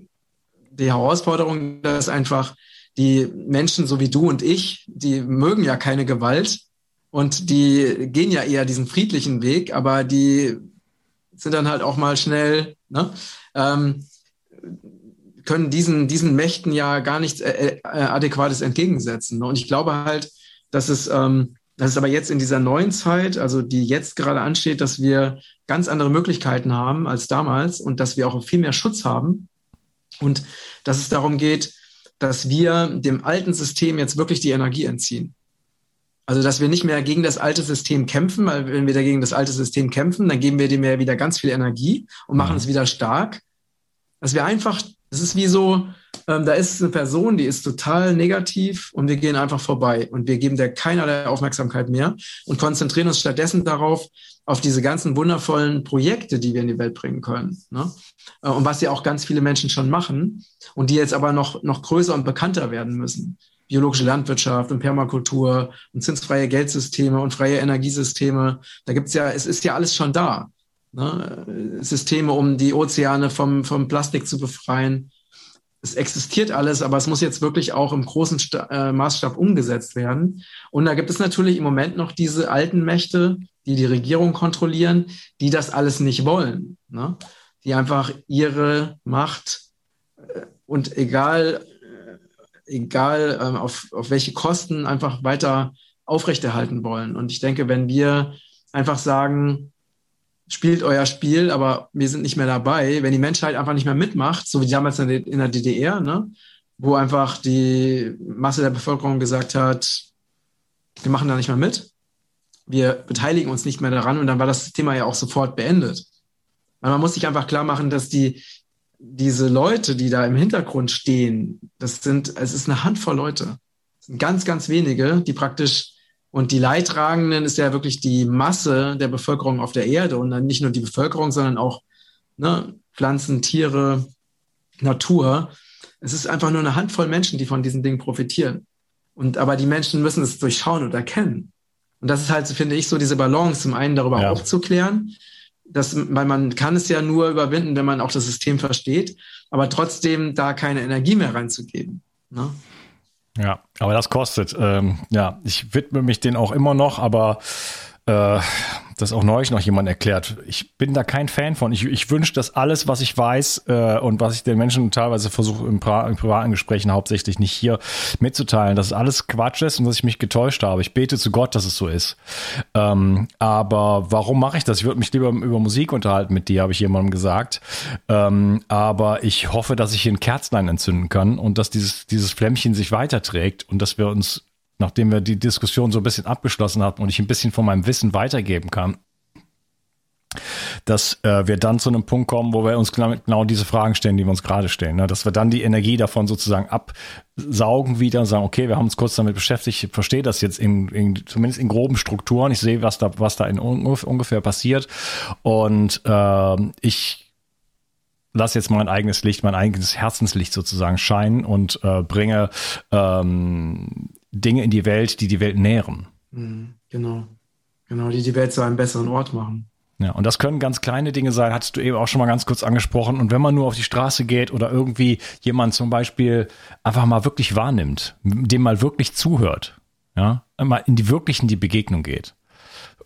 die Herausforderung, dass einfach die Menschen so wie du und ich, die mögen ja keine Gewalt und die gehen ja eher diesen friedlichen Weg, aber die sind dann halt auch mal schnell, ne, ähm, können diesen, diesen Mächten ja gar nichts äh, äh, Adäquates entgegensetzen. Und ich glaube halt, dass es, ähm, dass es aber jetzt in dieser neuen Zeit, also die jetzt gerade ansteht, dass wir ganz andere Möglichkeiten haben als damals und dass wir auch viel mehr Schutz haben und dass es darum geht, dass wir dem alten System jetzt wirklich die Energie entziehen. Also, dass wir nicht mehr gegen das alte System kämpfen, weil wenn wir dagegen das alte System kämpfen, dann geben wir dem ja wieder ganz viel Energie und machen mhm. es wieder stark. Dass wir einfach, das ist wie so, ähm, da ist eine Person, die ist total negativ und wir gehen einfach vorbei und wir geben der keinerlei Aufmerksamkeit mehr und konzentrieren uns stattdessen darauf, auf diese ganzen wundervollen Projekte, die wir in die Welt bringen können. Ne? Äh, und was ja auch ganz viele Menschen schon machen und die jetzt aber noch, noch größer und bekannter werden müssen. Biologische Landwirtschaft und Permakultur und zinsfreie Geldsysteme und freie Energiesysteme. Da gibt's ja, es ist ja alles schon da. Ne? Systeme, um die Ozeane vom, vom Plastik zu befreien. Es existiert alles, aber es muss jetzt wirklich auch im großen Sta äh, Maßstab umgesetzt werden. Und da gibt es natürlich im Moment noch diese alten Mächte, die die Regierung kontrollieren, die das alles nicht wollen. Ne? Die einfach ihre Macht äh, und egal, äh, egal ähm, auf, auf welche Kosten einfach weiter aufrechterhalten wollen. Und ich denke, wenn wir einfach sagen, spielt euer Spiel, aber wir sind nicht mehr dabei, wenn die Menschheit einfach nicht mehr mitmacht, so wie damals in der DDR, ne? wo einfach die Masse der Bevölkerung gesagt hat, wir machen da nicht mehr mit, wir beteiligen uns nicht mehr daran und dann war das Thema ja auch sofort beendet. Weil man muss sich einfach klar machen, dass die, diese Leute, die da im Hintergrund stehen, das sind, es ist eine Handvoll Leute. Es sind ganz, ganz wenige, die praktisch, und die Leidtragenden ist ja wirklich die Masse der Bevölkerung auf der Erde und dann nicht nur die Bevölkerung, sondern auch ne? Pflanzen, Tiere, Natur. Es ist einfach nur eine Handvoll Menschen, die von diesen Dingen profitieren. Und aber die Menschen müssen es durchschauen und erkennen. Und das ist halt, finde ich, so diese Balance, zum einen darüber ja. aufzuklären, dass, weil man kann es ja nur überwinden, wenn man auch das System versteht, aber trotzdem da keine Energie mehr reinzugeben. Ne? Ja, aber das kostet. Ähm, ja, ich widme mich denen auch immer noch, aber äh, das auch neulich noch jemand erklärt. Ich bin da kein Fan von. Ich, ich wünsche, dass alles, was ich weiß äh, und was ich den Menschen teilweise versuche in, in, privaten Gesprächen hauptsächlich nicht hier mitzuteilen, dass alles Quatsch ist und dass ich mich getäuscht habe. Ich bete zu Gott, dass es so ist. Ähm, aber warum mache ich das? Ich würde mich lieber über Musik unterhalten mit dir, habe ich jemandem gesagt. Ähm, aber ich hoffe, dass ich hier ein Kerzlein entzünden kann und dass dieses, dieses Flämmchen sich weiterträgt und dass wir uns nachdem wir die Diskussion so ein bisschen abgeschlossen hatten und ich ein bisschen von meinem Wissen weitergeben kann, dass äh, wir dann zu einem Punkt kommen, wo wir uns genau, genau diese Fragen stellen, die wir uns gerade stellen. Ne? Dass wir dann die Energie davon sozusagen absaugen wieder und sagen, okay, wir haben uns kurz damit beschäftigt, ich verstehe das jetzt in, in zumindest in groben Strukturen, ich sehe, was da, was da in ungefähr passiert. Und äh, ich lass jetzt mein eigenes Licht, mein eigenes Herzenslicht sozusagen scheinen und äh, bringe ähm, Dinge in die Welt, die die Welt nähren. Mhm, genau. Genau, die die Welt zu einem besseren Ort machen. Ja, und das können ganz kleine Dinge sein, hattest du eben auch schon mal ganz kurz angesprochen. Und wenn man nur auf die Straße geht oder irgendwie jemand zum Beispiel einfach mal wirklich wahrnimmt, dem mal wirklich zuhört, ja, mal in die wirklichen die Begegnung geht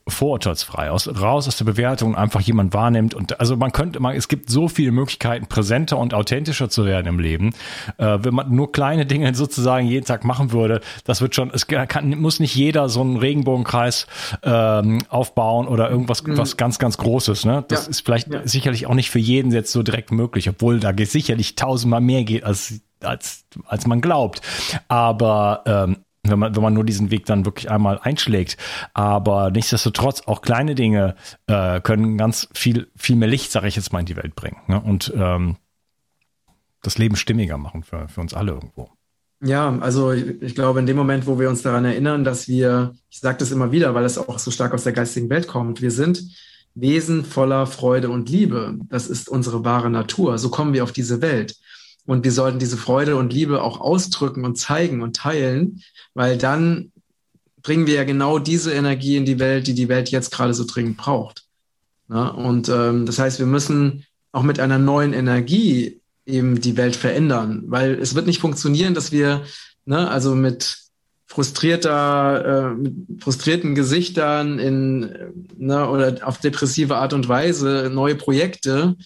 vorurteilsfrei, aus, raus aus der Bewertung einfach jemand wahrnimmt. Und also man könnte, man, es gibt so viele Möglichkeiten, präsenter und authentischer zu werden im Leben. Äh, wenn man nur kleine Dinge sozusagen jeden Tag machen würde, das wird schon, es kann, muss nicht jeder so einen Regenbogenkreis ähm, aufbauen oder irgendwas mhm. was ganz, ganz Großes. Ne? Das ja. ist vielleicht ja. sicherlich auch nicht für jeden jetzt so direkt möglich, obwohl da sicherlich tausendmal mehr geht, als als, als man glaubt. Aber ähm, wenn man, wenn man nur diesen Weg dann wirklich einmal einschlägt. Aber nichtsdestotrotz, auch kleine Dinge äh, können ganz viel, viel mehr Licht, sage ich jetzt mal, in die Welt bringen. Ne? Und ähm, das Leben stimmiger machen für, für uns alle irgendwo. Ja, also ich glaube, in dem Moment, wo wir uns daran erinnern, dass wir, ich sage das immer wieder, weil es auch so stark aus der geistigen Welt kommt, wir sind Wesen voller Freude und Liebe. Das ist unsere wahre Natur. So kommen wir auf diese Welt. Und wir sollten diese Freude und Liebe auch ausdrücken und zeigen und teilen, weil dann bringen wir ja genau diese Energie in die Welt, die die Welt jetzt gerade so dringend braucht. Ja, und ähm, das heißt, wir müssen auch mit einer neuen Energie eben die Welt verändern, weil es wird nicht funktionieren, dass wir, ne, also mit frustrierter, äh, mit frustrierten Gesichtern in, ne, oder auf depressive Art und Weise neue Projekte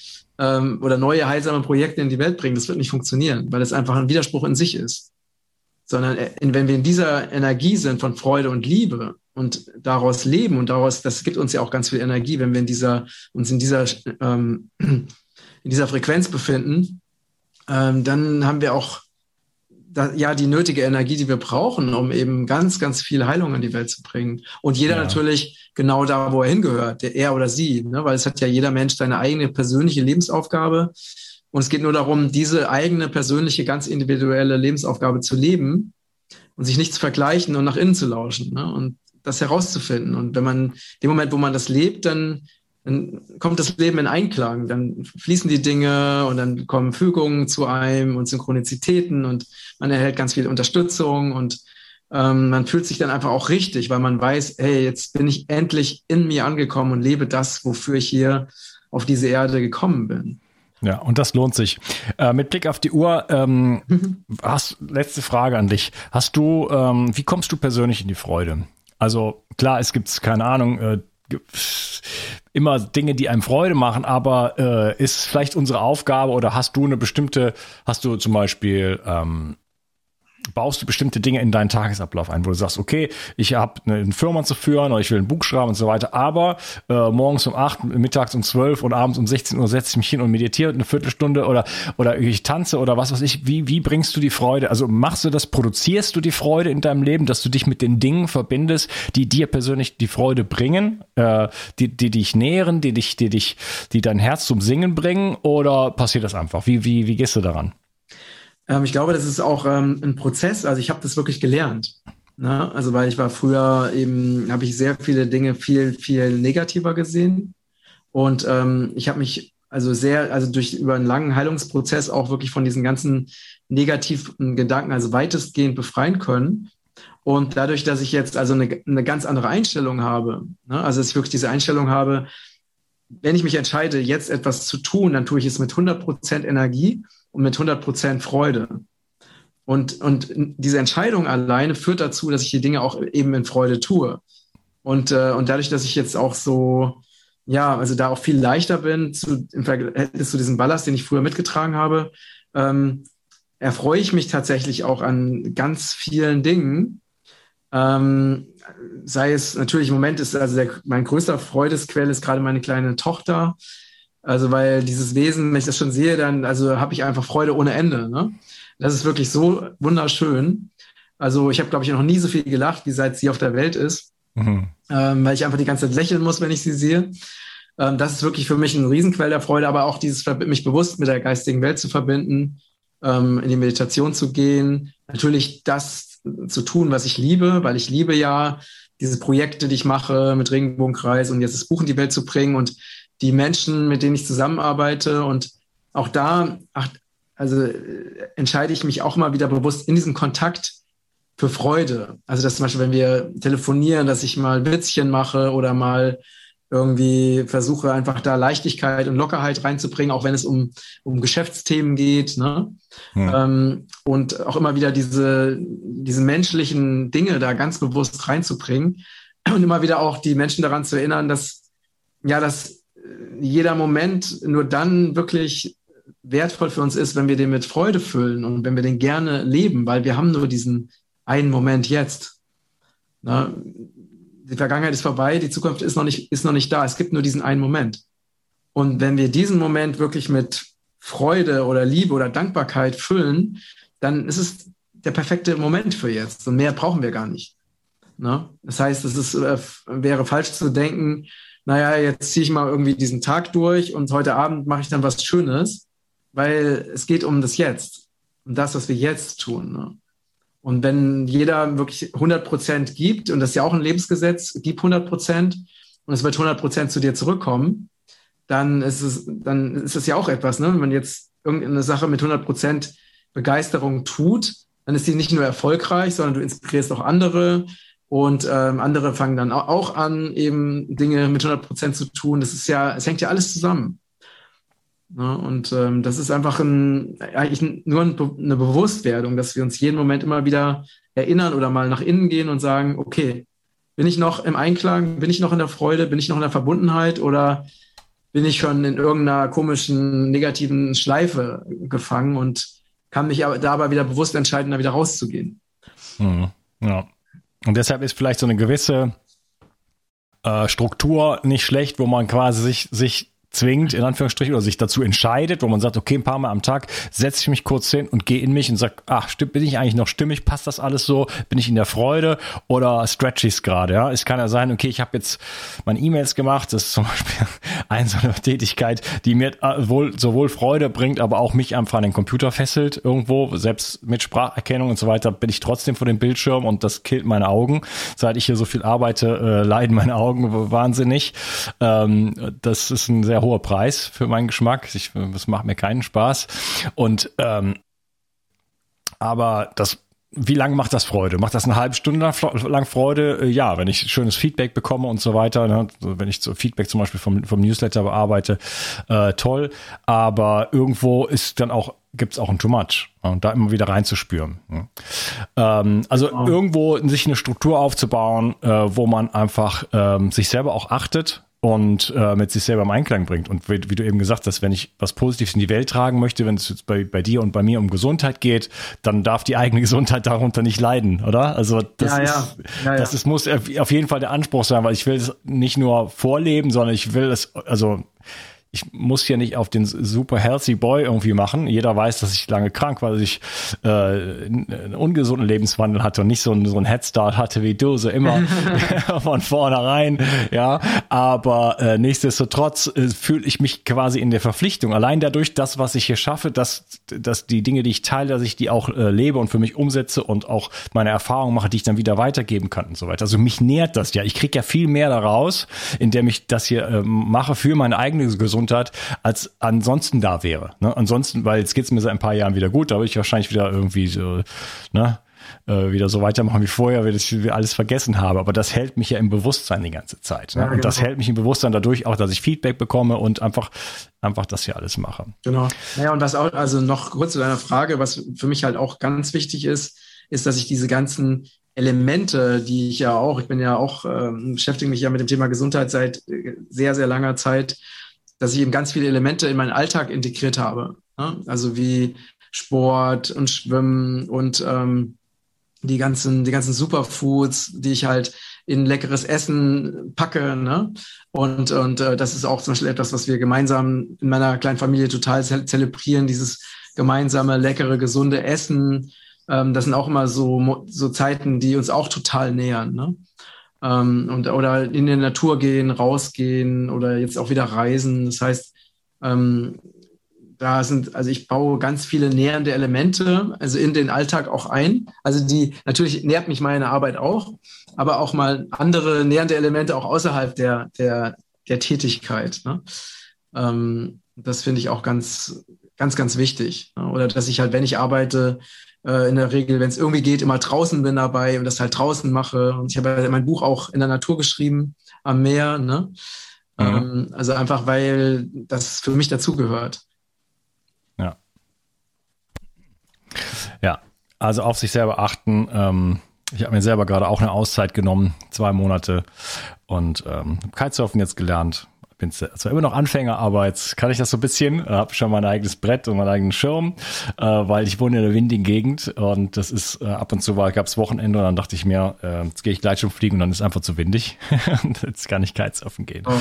ähm, oder neue heilsame Projekte in die Welt bringen. Das wird nicht funktionieren, weil es einfach ein Widerspruch in sich ist. Sondern äh, wenn wir in dieser Energie sind von Freude und Liebe und daraus leben und daraus, das gibt uns ja auch ganz viel Energie, wenn wir in dieser, uns in dieser, ähm, in dieser Frequenz befinden, ähm, dann haben wir auch da, ja die nötige Energie, die wir brauchen, um eben ganz, ganz viel Heilung in die Welt zu bringen. Und jeder ja. natürlich genau da, wo er hingehört, der er oder sie, ne? weil es hat ja jeder Mensch seine eigene persönliche Lebensaufgabe. Und es geht nur darum, diese eigene persönliche, ganz individuelle Lebensaufgabe zu leben und sich nicht zu vergleichen und nach innen zu lauschen ne? und das herauszufinden. Und wenn man, dem Moment, wo man das lebt, dann dann kommt das Leben in Einklang, dann fließen die Dinge und dann kommen Fügungen zu einem und Synchronizitäten und man erhält ganz viel Unterstützung und ähm, man fühlt sich dann einfach auch richtig, weil man weiß, hey, jetzt bin ich endlich in mir angekommen und lebe das, wofür ich hier auf diese Erde gekommen bin. Ja, und das lohnt sich. Äh, mit Blick auf die Uhr, ähm, mhm. hast, letzte Frage an dich. Hast du, ähm, wie kommst du persönlich in die Freude? Also klar, es gibt, keine Ahnung, äh, immer Dinge, die einem Freude machen, aber äh, ist vielleicht unsere Aufgabe oder hast du eine bestimmte, hast du zum Beispiel ähm, baust du bestimmte Dinge in deinen Tagesablauf ein, wo du sagst, okay, ich habe eine Firma zu führen oder ich will ein Buch schreiben und so weiter, aber äh, morgens um acht, mittags um zwölf und abends um 16 Uhr setze ich mich hin und meditiere eine Viertelstunde oder oder ich tanze oder was weiß ich. Wie wie bringst du die Freude? Also machst du das, produzierst du die Freude in deinem Leben, dass du dich mit den Dingen verbindest, die dir persönlich die Freude bringen, äh, die die dich nähren, die dich die dich die dein Herz zum Singen bringen oder passiert das einfach? Wie wie wie gehst du daran? Ähm, ich glaube, das ist auch ähm, ein Prozess. Also ich habe das wirklich gelernt. Ne? Also weil ich war früher eben, habe ich sehr viele Dinge viel, viel negativer gesehen. Und ähm, ich habe mich also sehr, also durch über einen langen Heilungsprozess auch wirklich von diesen ganzen negativen Gedanken, also weitestgehend befreien können. Und dadurch, dass ich jetzt also eine, eine ganz andere Einstellung habe, ne, also dass ich wirklich diese Einstellung habe, wenn ich mich entscheide, jetzt etwas zu tun, dann tue ich es mit 100 Prozent Energie und mit 100 Prozent Freude. Und, und diese Entscheidung alleine führt dazu, dass ich die Dinge auch eben in Freude tue. Und, äh, und dadurch, dass ich jetzt auch so, ja, also da auch viel leichter bin zu, im Verhältnis zu diesem Ballast, den ich früher mitgetragen habe, ähm, erfreue ich mich tatsächlich auch an ganz vielen Dingen. Ähm, sei es natürlich im Moment ist also der, mein größter Freudesquell ist gerade meine kleine Tochter. Also weil dieses Wesen, wenn ich das schon sehe, dann also habe ich einfach Freude ohne Ende. Ne? Das ist wirklich so wunderschön. Also ich habe glaube ich noch nie so viel gelacht, wie seit sie auf der Welt ist, mhm. ähm, weil ich einfach die ganze Zeit lächeln muss, wenn ich sie sehe. Ähm, das ist wirklich für mich ein Riesenquell der Freude, aber auch dieses mich bewusst mit der geistigen Welt zu verbinden ähm, in die Meditation zu gehen, natürlich das zu tun, was ich liebe, weil ich liebe ja diese Projekte, die ich mache mit Regenbogenkreis und jetzt das Buch in die Welt zu bringen und die Menschen, mit denen ich zusammenarbeite und auch da, ach, also äh, entscheide ich mich auch mal wieder bewusst in diesem Kontakt für Freude. Also dass zum Beispiel, wenn wir telefonieren, dass ich mal Witzchen mache oder mal irgendwie versuche einfach da Leichtigkeit und Lockerheit reinzubringen, auch wenn es um, um Geschäftsthemen geht. Ne? Ja. Ähm, und auch immer wieder diese, diese menschlichen Dinge da ganz bewusst reinzubringen und immer wieder auch die Menschen daran zu erinnern, dass ja, dass jeder Moment nur dann wirklich wertvoll für uns ist, wenn wir den mit Freude füllen und wenn wir den gerne leben, weil wir haben nur diesen einen Moment jetzt. Ne? die Vergangenheit ist vorbei, die Zukunft ist noch nicht, ist noch nicht da. Es gibt nur diesen einen Moment. Und wenn wir diesen Moment wirklich mit Freude oder Liebe oder Dankbarkeit füllen, dann ist es der perfekte Moment für jetzt. Und mehr brauchen wir gar nicht. Ne? Das heißt, es ist, äh, wäre falsch zu denken, naja, jetzt ziehe ich mal irgendwie diesen Tag durch und heute Abend mache ich dann was Schönes, weil es geht um das Jetzt. Um das, was wir jetzt tun. Ne? Und wenn jeder wirklich 100 Prozent gibt, und das ist ja auch ein Lebensgesetz, gib 100 Prozent und es wird 100 Prozent zu dir zurückkommen, dann ist es, dann ist es ja auch etwas, ne? Wenn man jetzt irgendeine Sache mit 100 Prozent Begeisterung tut, dann ist die nicht nur erfolgreich, sondern du inspirierst auch andere und ähm, andere fangen dann auch an, eben Dinge mit 100 Prozent zu tun. Das ist ja, es hängt ja alles zusammen. Ne? Und ähm, das ist einfach ein, eigentlich nur ein, eine Bewusstwerdung, dass wir uns jeden Moment immer wieder erinnern oder mal nach innen gehen und sagen, okay, bin ich noch im Einklang, bin ich noch in der Freude, bin ich noch in der Verbundenheit oder bin ich schon in irgendeiner komischen, negativen Schleife gefangen und kann mich aber dabei wieder bewusst entscheiden, da wieder rauszugehen. Mhm. Ja. Und deshalb ist vielleicht so eine gewisse äh, Struktur nicht schlecht, wo man quasi sich, sich zwingt, in Anführungsstrichen, oder sich dazu entscheidet, wo man sagt, okay, ein paar Mal am Tag setze ich mich kurz hin und gehe in mich und sag, ach, stimmt, bin ich eigentlich noch stimmig? Passt das alles so? Bin ich in der Freude oder stretch ich es gerade? Ja, es kann ja sein, okay, ich habe jetzt meine E-Mails gemacht, das ist zum Beispiel eine so eine Tätigkeit, die mir äh, wohl sowohl Freude bringt, aber auch mich einfach an den Computer fesselt irgendwo, selbst mit Spracherkennung und so weiter, bin ich trotzdem vor dem Bildschirm und das killt meine Augen. Seit ich hier so viel arbeite, äh, leiden meine Augen wahnsinnig. Ähm, das ist ein sehr hoher Preis für meinen Geschmack. Ich, das macht mir keinen Spaß. Und ähm, aber das wie lange macht das Freude? Macht das eine halbe Stunde lang Freude? Äh, ja, wenn ich schönes Feedback bekomme und so weiter. Ne? Wenn ich so Feedback zum Beispiel vom, vom Newsletter bearbeite, äh, toll. Aber irgendwo ist dann auch gibt's auch ein Too Much und da immer wieder reinzuspüren. Ne? Ähm, also oh. irgendwo sich eine Struktur aufzubauen, äh, wo man einfach ähm, sich selber auch achtet, und äh, mit sich selber im Einklang bringt. Und wie, wie, du eben gesagt hast, wenn ich was Positives in die Welt tragen möchte, wenn es jetzt bei, bei dir und bei mir um Gesundheit geht, dann darf die eigene Gesundheit darunter nicht leiden, oder? Also das ja, ist, ja. Ja, das ist, muss auf jeden Fall der Anspruch sein, weil ich will es nicht nur vorleben, sondern ich will es, also ich muss hier nicht auf den super healthy Boy irgendwie machen. Jeder weiß, dass ich lange krank war, dass ich äh, einen ungesunden Lebenswandel hatte und nicht so einen, so einen Headstart hatte wie du, so immer von vornherein. Ja, aber äh, nichtsdestotrotz äh, fühle ich mich quasi in der Verpflichtung. Allein dadurch, das, was ich hier schaffe, dass, dass die Dinge, die ich teile, dass ich die auch äh, lebe und für mich umsetze und auch meine Erfahrungen mache, die ich dann wieder weitergeben kann und so weiter. Also mich nährt das ja. Ich kriege ja viel mehr daraus, indem ich das hier äh, mache für meine eigene Gesundheit Gesundheit, als ansonsten da wäre. Ne? Ansonsten, weil jetzt geht es mir seit ein paar Jahren wieder gut, da würde ich wahrscheinlich wieder irgendwie so, ne, äh, wieder so weitermachen wie vorher, weil ich alles vergessen habe. Aber das hält mich ja im Bewusstsein die ganze Zeit. Ne? Ja, genau. Und das genau. hält mich im Bewusstsein dadurch auch, dass ich Feedback bekomme und einfach, einfach das hier alles mache. Genau. Naja, und was auch, also noch kurz zu deiner Frage, was für mich halt auch ganz wichtig ist, ist, dass ich diese ganzen Elemente, die ich ja auch, ich bin ja auch, ähm, beschäftige mich ja mit dem Thema Gesundheit seit äh, sehr, sehr langer Zeit, dass ich eben ganz viele Elemente in meinen Alltag integriert habe. Ne? Also wie Sport und Schwimmen und ähm, die ganzen, die ganzen Superfoods, die ich halt in leckeres Essen packe. Ne? Und, und äh, das ist auch zum Beispiel etwas, was wir gemeinsam in meiner kleinen Familie total ze zelebrieren, dieses gemeinsame, leckere, gesunde Essen. Ähm, das sind auch immer so, so Zeiten, die uns auch total nähern. Ne? Ähm, und, oder in die Natur gehen, rausgehen oder jetzt auch wieder reisen. Das heißt, ähm, da sind, also ich baue ganz viele nähernde Elemente, also in den Alltag auch ein. Also die, natürlich nährt mich meine Arbeit auch, aber auch mal andere nähernde Elemente auch außerhalb der, der, der Tätigkeit. Ne? Ähm, das finde ich auch ganz, ganz, ganz wichtig. Ne? Oder dass ich halt, wenn ich arbeite, äh, in der Regel, wenn es irgendwie geht, immer draußen bin dabei und das halt draußen mache. Und ich habe ja mein Buch auch in der Natur geschrieben, am Meer. Ne? Mhm. Ähm, also einfach, weil das für mich dazugehört. Ja, also auf sich selber achten. Ähm, ich habe mir selber gerade auch eine Auszeit genommen, zwei Monate und ähm, Kitesurfen jetzt gelernt bin zwar immer noch Anfänger, aber jetzt kann ich das so ein bisschen, habe schon mein eigenes Brett und meinen eigenen Schirm, äh, weil ich wohne in einer windigen Gegend und das ist äh, ab und zu war, gab es Wochenende und dann dachte ich mir, äh, jetzt gehe ich gleich schon fliegen und dann ist einfach zu windig und jetzt kann ich Kitesurfen gehen. Oh.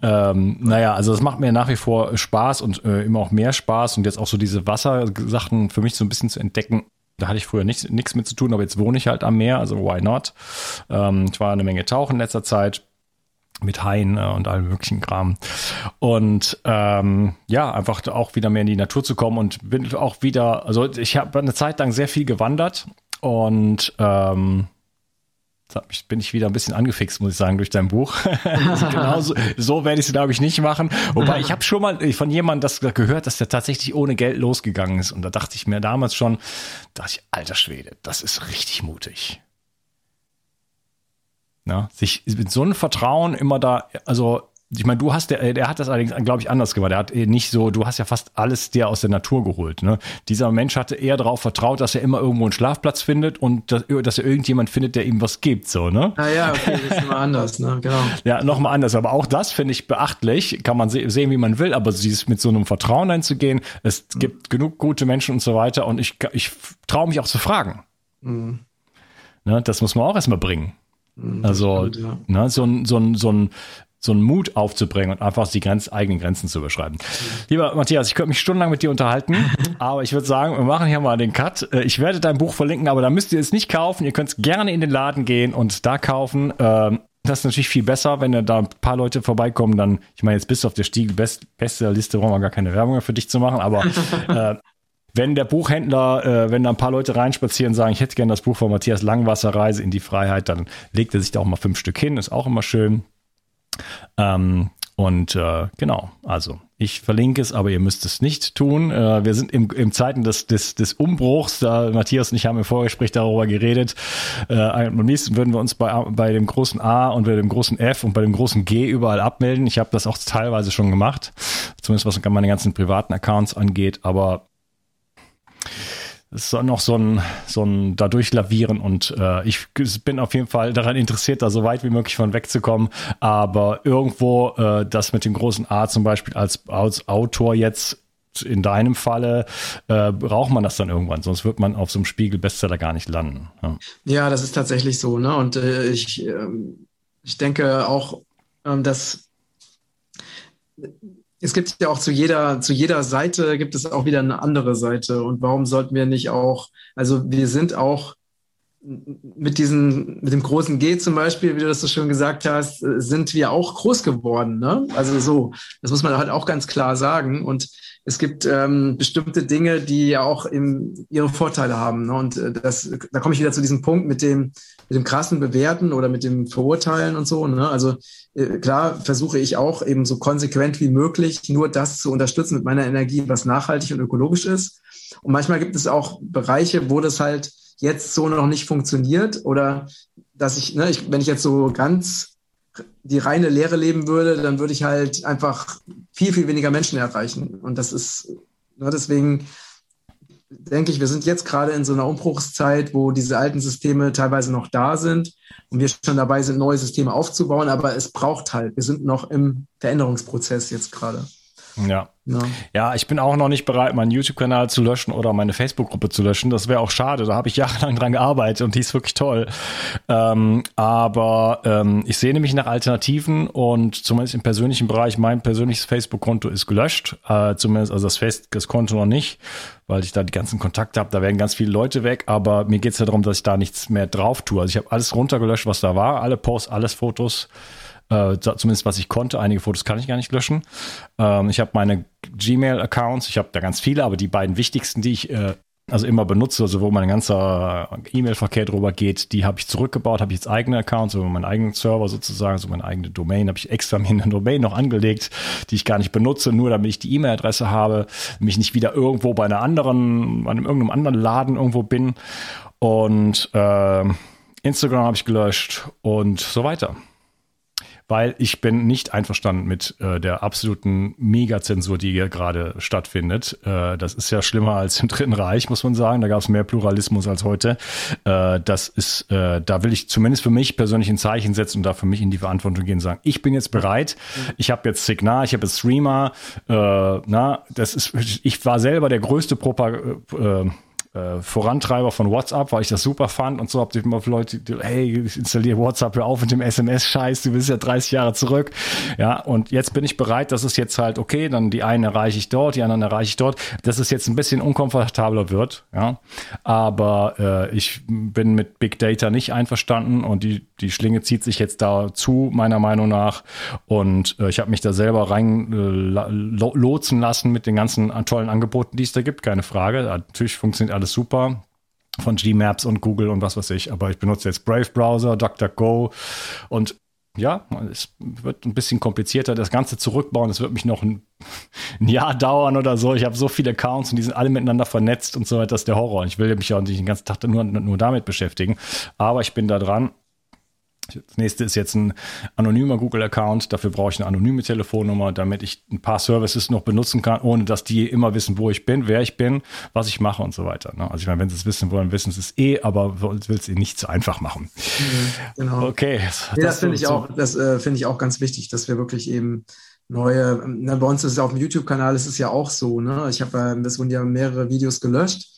Ähm, naja, also das macht mir nach wie vor Spaß und äh, immer auch mehr Spaß und jetzt auch so diese Wassersachen für mich so ein bisschen zu entdecken. Da hatte ich früher nichts, nichts mit zu tun, aber jetzt wohne ich halt am Meer, also why not? Ähm, ich war eine Menge tauchen in letzter Zeit mit Haien äh, und allem möglichen Kram. Und ähm, ja, einfach auch wieder mehr in die Natur zu kommen und bin auch wieder, also ich habe eine Zeit lang sehr viel gewandert und ähm, bin ich wieder ein bisschen angefixt, muss ich sagen, durch dein Buch. also genau so, so werde ich es, glaube ich, nicht machen. Wobei ich habe schon mal von jemandem das gehört, dass der tatsächlich ohne Geld losgegangen ist. Und da dachte ich mir damals schon, dachte ich, alter Schwede, das ist richtig mutig. Ne? Sich mit so einem Vertrauen immer da, also ich meine, du hast, der, der hat das allerdings, glaube ich, anders gemacht. Er hat nicht so, du hast ja fast alles dir aus der Natur geholt. Ne? Dieser Mensch hatte eher darauf vertraut, dass er immer irgendwo einen Schlafplatz findet und dass, dass er irgendjemand findet, der ihm was gibt. So, ne? Ah ja, okay, das ist immer anders, ne? Genau. Ja, nochmal anders. Aber auch das finde ich beachtlich. Kann man se sehen, wie man will, aber dieses mit so einem Vertrauen einzugehen, es mhm. gibt genug gute Menschen und so weiter und ich, ich traue mich auch zu fragen. Mhm. Ne? Das muss man auch erstmal bringen. Mhm, also stimmt, ja. ne, so, ein, so, ein, so, ein, so einen Mut aufzubringen und einfach die Grenz, eigenen Grenzen zu überschreiben. Lieber Matthias, ich könnte mich stundenlang mit dir unterhalten, aber ich würde sagen, wir machen hier mal den Cut. Äh, ich werde dein Buch verlinken, aber da müsst ihr es nicht kaufen. Ihr könnt es gerne in den Laden gehen und da kaufen. Ähm, das ist natürlich viel besser, wenn da ein paar Leute vorbeikommen, dann, ich meine, jetzt bist du auf der Stiegel Best Liste, brauchen wir gar keine Werbung mehr für dich zu machen, aber äh, wenn der Buchhändler, äh, wenn da ein paar Leute reinspazieren und sagen, ich hätte gerne das Buch von Matthias Langwasser, Reise in die Freiheit, dann legt er sich da auch mal fünf Stück hin, ist auch immer schön. Ähm, und äh, genau, also ich verlinke es, aber ihr müsst es nicht tun. Äh, wir sind im, im Zeiten des, des, des Umbruchs. Da Matthias und ich haben im Vorgespräch darüber geredet. Äh, am nächsten würden wir uns bei, bei dem großen A und bei dem großen F und bei dem großen G überall abmelden. Ich habe das auch teilweise schon gemacht, zumindest was meine ganzen privaten Accounts angeht. Aber es soll noch so ein, so ein dadurch lavieren und äh, ich bin auf jeden Fall daran interessiert, da so weit wie möglich von wegzukommen. Aber irgendwo äh, das mit dem großen A zum Beispiel als, als Autor jetzt in deinem Falle äh, braucht man das dann irgendwann, sonst wird man auf so einem Spiegel-Bestseller gar nicht landen. Ja. ja, das ist tatsächlich so. Ne? Und äh, ich, äh, ich denke auch, ähm, dass es gibt ja auch zu jeder, zu jeder Seite gibt es auch wieder eine andere Seite. Und warum sollten wir nicht auch, also wir sind auch mit diesen, mit dem großen G zum Beispiel, wie du das so schön gesagt hast, sind wir auch groß geworden. Ne? Also so, das muss man halt auch ganz klar sagen. Und es gibt ähm, bestimmte Dinge, die ja auch im, ihre Vorteile haben. Ne? Und äh, das, da komme ich wieder zu diesem Punkt mit dem, mit dem krassen Bewerten oder mit dem Verurteilen und so. Ne? Also äh, klar versuche ich auch eben so konsequent wie möglich nur das zu unterstützen mit meiner Energie, was nachhaltig und ökologisch ist. Und manchmal gibt es auch Bereiche, wo das halt jetzt so noch nicht funktioniert oder dass ich, ne, ich, wenn ich jetzt so ganz die reine Lehre leben würde, dann würde ich halt einfach viel, viel weniger Menschen erreichen. Und das ist, ne, deswegen denke ich, wir sind jetzt gerade in so einer Umbruchszeit, wo diese alten Systeme teilweise noch da sind und wir schon dabei sind, neue Systeme aufzubauen, aber es braucht halt, wir sind noch im Veränderungsprozess jetzt gerade. Ja. ja. Ja, ich bin auch noch nicht bereit, meinen YouTube-Kanal zu löschen oder meine Facebook-Gruppe zu löschen. Das wäre auch schade. Da habe ich jahrelang dran gearbeitet und die ist wirklich toll. Ähm, aber ähm, ich sehne mich nach Alternativen und zumindest im persönlichen Bereich, mein persönliches Facebook-Konto ist gelöscht. Äh, zumindest, also das, Face das Konto noch nicht, weil ich da die ganzen Kontakte habe. Da werden ganz viele Leute weg. Aber mir geht es ja darum, dass ich da nichts mehr drauf tue. Also ich habe alles runtergelöscht, was da war. Alle Posts, alles Fotos. Äh, zumindest was ich konnte. Einige Fotos kann ich gar nicht löschen. Ähm, ich habe meine Gmail-Accounts, ich habe da ganz viele, aber die beiden wichtigsten, die ich äh, also immer benutze, also wo mein ganzer E-Mail-Verkehr drüber geht, die habe ich zurückgebaut, habe ich jetzt eigene Accounts, so meinen eigenen Server sozusagen, so meine eigene Domain, habe ich extra mir eine Domain noch angelegt, die ich gar nicht benutze, nur damit ich die E-Mail-Adresse habe, mich nicht wieder irgendwo bei einer anderen, bei einem irgendeinem anderen Laden irgendwo bin. Und äh, Instagram habe ich gelöscht und so weiter weil ich bin nicht einverstanden mit äh, der absoluten Megazensur, die hier gerade stattfindet. Äh, das ist ja schlimmer als im Dritten Reich, muss man sagen. Da gab es mehr Pluralismus als heute. Äh, das ist, äh, da will ich zumindest für mich persönlich ein Zeichen setzen und da für mich in die Verantwortung gehen und sagen, ich bin jetzt bereit. Ich habe jetzt Signal, ich habe jetzt Streamer. Äh, na, das ist, ich war selber der größte Propag äh, Vorantreiber von WhatsApp, weil ich das super fand und so habt ihr immer Leute, die, hey, installiere WhatsApp, hör auf mit dem SMS-Scheiß, du bist ja 30 Jahre zurück. Ja, und jetzt bin ich bereit, dass es jetzt halt, okay, dann die einen erreiche ich dort, die anderen erreiche ich dort, dass es jetzt ein bisschen unkomfortabler wird, ja. Aber äh, ich bin mit Big Data nicht einverstanden und die, die Schlinge zieht sich jetzt dazu, meiner Meinung nach. Und äh, ich habe mich da selber rein äh, lotsen lassen mit den ganzen tollen Angeboten, die es da gibt, keine Frage. Natürlich funktioniert alles alles super von Gmaps und Google und was weiß ich. Aber ich benutze jetzt Brave Browser, DuckDuckGo und ja, es wird ein bisschen komplizierter, das Ganze zurückbauen. Es wird mich noch ein, ein Jahr dauern oder so. Ich habe so viele Accounts und die sind alle miteinander vernetzt und so weiter. Das ist der Horror. Ich will mich ja nicht den ganzen Tag nur, nur damit beschäftigen. Aber ich bin da dran das nächste ist jetzt ein anonymer Google-Account. Dafür brauche ich eine anonyme Telefonnummer, damit ich ein paar Services noch benutzen kann, ohne dass die immer wissen, wo ich bin, wer ich bin, was ich mache und so weiter. Ne? Also ich meine, wenn sie es wissen wollen, wissen sie es eh, aber will es ihnen nicht zu einfach machen. Mhm, genau. Okay. Das, nee, das finde ich auch, das äh, finde ich auch ganz wichtig, dass wir wirklich eben neue, na, bei uns ist es auf dem YouTube-Kanal, ist es ja auch so, ne? Ich habe, äh, das wurden ja mehrere Videos gelöscht.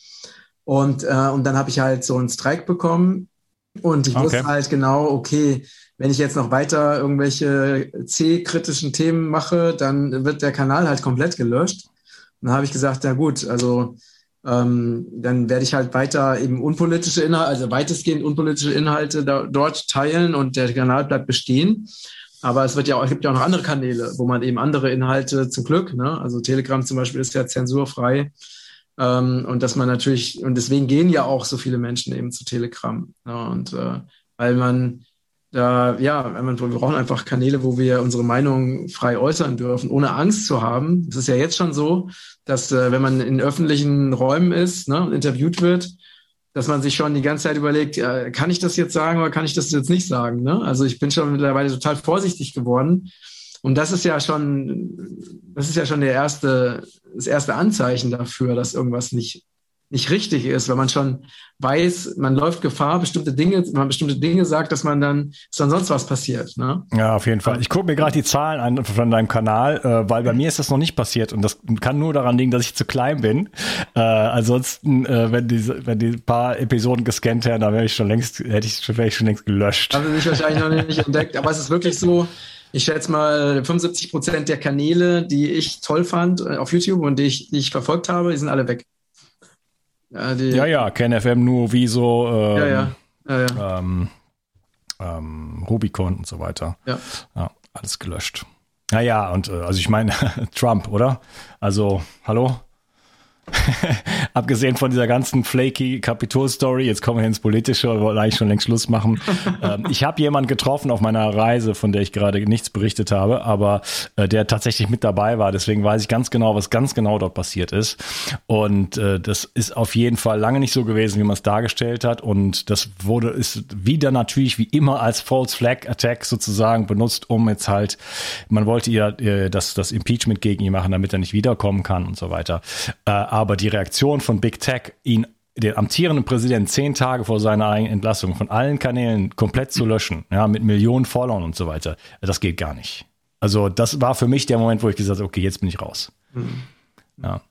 Und, äh, und dann habe ich halt so einen Strike bekommen und ich okay. wusste halt genau, okay, wenn ich jetzt noch weiter irgendwelche C-kritischen Themen mache, dann wird der Kanal halt komplett gelöscht. Und dann habe ich gesagt, ja gut, also ähm, dann werde ich halt weiter eben unpolitische Inhalte, also weitestgehend unpolitische Inhalte da, dort teilen und der Kanal bleibt bestehen. Aber es wird ja auch, es gibt ja auch noch andere Kanäle, wo man eben andere Inhalte zum Glück, ne? also Telegram zum Beispiel ist ja zensurfrei, ähm, und dass man natürlich, und deswegen gehen ja auch so viele Menschen eben zu Telegram. Ja, und äh, weil man da, ja, wir brauchen einfach Kanäle, wo wir unsere Meinung frei äußern dürfen, ohne Angst zu haben. Es ist ja jetzt schon so, dass äh, wenn man in öffentlichen Räumen ist ne, und interviewt wird, dass man sich schon die ganze Zeit überlegt, äh, kann ich das jetzt sagen oder kann ich das jetzt nicht sagen? Ne? Also ich bin schon mittlerweile total vorsichtig geworden, und das ist ja schon, das ist ja schon der erste, das erste Anzeichen dafür, dass irgendwas nicht, nicht richtig ist, wenn man schon weiß, man läuft Gefahr, bestimmte Dinge, wenn man bestimmte Dinge sagt, dass man dann, dass dann sonst was passiert. Ne? Ja, auf jeden Fall. Ich gucke mir gerade die Zahlen an von deinem Kanal, äh, weil bei mir ist das noch nicht passiert und das kann nur daran liegen, dass ich zu klein bin. Äh, ansonsten, äh, wenn die, wenn die paar Episoden gescannt wären, dann wäre ich schon längst, hätte ich, wäre ich schon längst gelöscht. Haben sie mich wahrscheinlich noch nicht entdeckt, aber es ist wirklich so, ich schätze mal, 75 Prozent der Kanäle, die ich toll fand äh, auf YouTube und die ich, die ich verfolgt habe, die sind alle weg. Ja, die, ja, ja, KenFM nur wie so. Ähm, ja, ja. ja, ja. Ähm, ähm, Rubicon und so weiter. Ja. ja alles gelöscht. Naja, und äh, also ich meine, Trump, oder? Also, hallo? Abgesehen von dieser ganzen flaky Kapitol-Story, jetzt kommen wir ins Politische, wir wollten eigentlich schon längst Schluss machen. ähm, ich habe jemanden getroffen auf meiner Reise, von der ich gerade nichts berichtet habe, aber äh, der tatsächlich mit dabei war. Deswegen weiß ich ganz genau, was ganz genau dort passiert ist. Und äh, das ist auf jeden Fall lange nicht so gewesen, wie man es dargestellt hat. Und das wurde, ist wieder natürlich wie immer als False Flag Attack sozusagen benutzt, um jetzt halt, man wollte ihr äh, das, das Impeachment gegen ihn machen, damit er nicht wiederkommen kann und so weiter. Äh, aber die Reaktion von Big Tech, ihn den amtierenden Präsidenten zehn Tage vor seiner eigenen Entlassung von allen Kanälen komplett zu löschen, ja, mit Millionen Followern und so weiter, das geht gar nicht. Also das war für mich der Moment, wo ich gesagt habe, okay, jetzt bin ich raus. Mhm. Ja.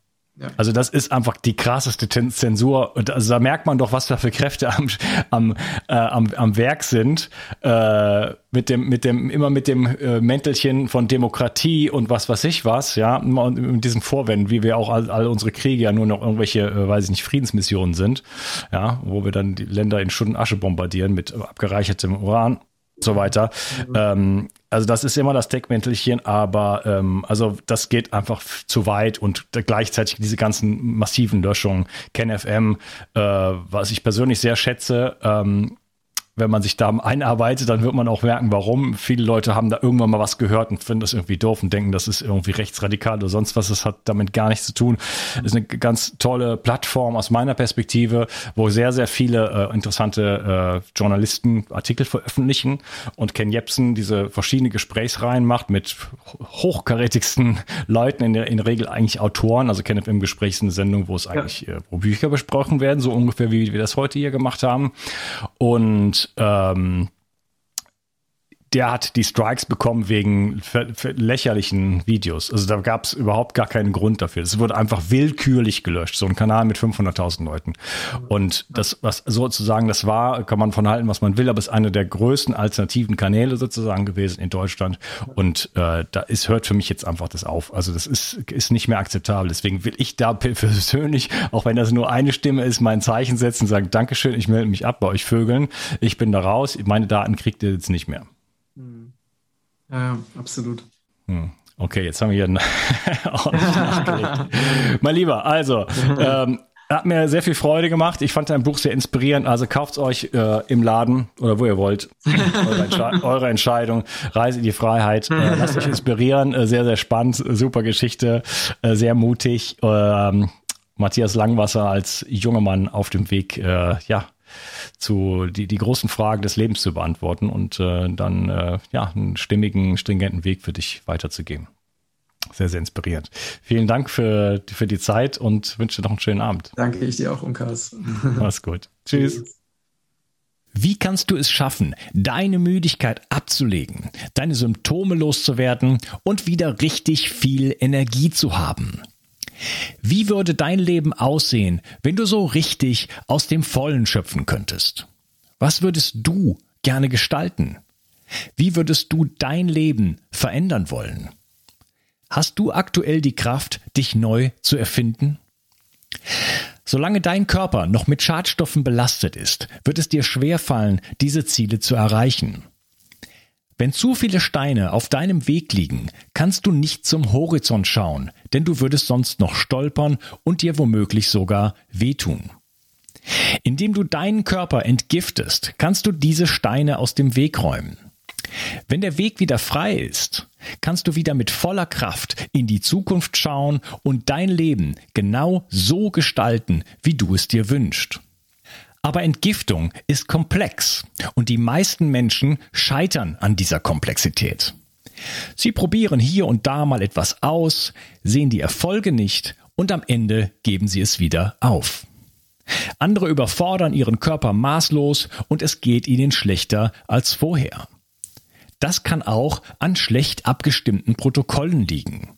Also das ist einfach die krasseste Zensur. Und also da merkt man doch, was da für Kräfte am, am, äh, am, am Werk sind. Äh, mit dem, mit dem, immer mit dem äh, Mäntelchen von Demokratie und was weiß ich was, ja, und mit diesen Vorwänden, wie wir auch all, all unsere Kriege ja nur noch irgendwelche, äh, weiß ich nicht, Friedensmissionen sind, ja, wo wir dann die Länder in Schutt und Asche bombardieren mit abgereichertem Uran so weiter. Mhm. Ähm, also das ist immer das Deckmäntelchen, aber ähm, also das geht einfach zu weit und gleichzeitig diese ganzen massiven Löschungen, KenFM, äh, was ich persönlich sehr schätze, ähm, wenn man sich da einarbeitet, dann wird man auch merken, warum. Viele Leute haben da irgendwann mal was gehört und finden das irgendwie doof und denken, das ist irgendwie rechtsradikal oder sonst was. Das hat damit gar nichts zu tun. Das ist eine ganz tolle Plattform aus meiner Perspektive, wo sehr, sehr viele äh, interessante äh, Journalisten Artikel veröffentlichen und Ken Jebsen diese verschiedene Gesprächsreihen macht mit hochkarätigsten Leuten, in der, in der Regel eigentlich Autoren. Also Kenneth im Gespräch ist eine Sendung, wo es eigentlich äh, wo Bücher besprochen werden, so ungefähr wie wir das heute hier gemacht haben. Und ähm, der hat die Strikes bekommen wegen lächerlichen Videos. Also da gab es überhaupt gar keinen Grund dafür. Es wurde einfach willkürlich gelöscht. So ein Kanal mit 500.000 Leuten. Und das, was sozusagen das war, kann man von halten, was man will, aber es ist eine der größten alternativen Kanäle sozusagen gewesen in Deutschland. Und äh, da ist, hört für mich jetzt einfach das auf. Also das ist, ist nicht mehr akzeptabel. Deswegen will ich da persönlich, auch wenn das nur eine Stimme ist, mein Zeichen setzen und sagen, Dankeschön, ich melde mich ab bei euch Vögeln. Ich bin da raus. Meine Daten kriegt ihr jetzt nicht mehr. Ja, absolut. Hm. Okay, jetzt haben wir hier ordentlich nachgelegt. mein Lieber, also, ähm, hat mir sehr viel Freude gemacht. Ich fand dein Buch sehr inspirierend. Also kauft euch äh, im Laden oder wo ihr wollt. eure, Entsche eure, Entscheidung. Reise in die Freiheit. Äh, lasst euch inspirieren. Äh, sehr, sehr spannend. Super Geschichte. Äh, sehr mutig. Ähm, Matthias Langwasser als junger Mann auf dem Weg, äh, ja, zu die, die großen Fragen des Lebens zu beantworten und äh, dann äh, ja einen stimmigen, stringenten Weg für dich weiterzugeben. Sehr, sehr inspirierend. Vielen Dank für, für die Zeit und wünsche dir noch einen schönen Abend. Danke ich dir auch, Unkas. Mach's gut. Tschüss. Wie kannst du es schaffen, deine Müdigkeit abzulegen, deine Symptome loszuwerden und wieder richtig viel Energie zu haben? Wie würde dein Leben aussehen, wenn du so richtig aus dem Vollen schöpfen könntest? Was würdest du gerne gestalten? Wie würdest du dein Leben verändern wollen? Hast du aktuell die Kraft, dich neu zu erfinden? Solange dein Körper noch mit Schadstoffen belastet ist, wird es dir schwerfallen, diese Ziele zu erreichen. Wenn zu viele Steine auf deinem Weg liegen, kannst du nicht zum Horizont schauen, denn du würdest sonst noch stolpern und dir womöglich sogar wehtun. Indem du deinen Körper entgiftest, kannst du diese Steine aus dem Weg räumen. Wenn der Weg wieder frei ist, kannst du wieder mit voller Kraft in die Zukunft schauen und dein Leben genau so gestalten, wie du es dir wünschst. Aber Entgiftung ist komplex und die meisten Menschen scheitern an dieser Komplexität. Sie probieren hier und da mal etwas aus, sehen die Erfolge nicht und am Ende geben sie es wieder auf. Andere überfordern ihren Körper maßlos und es geht ihnen schlechter als vorher. Das kann auch an schlecht abgestimmten Protokollen liegen.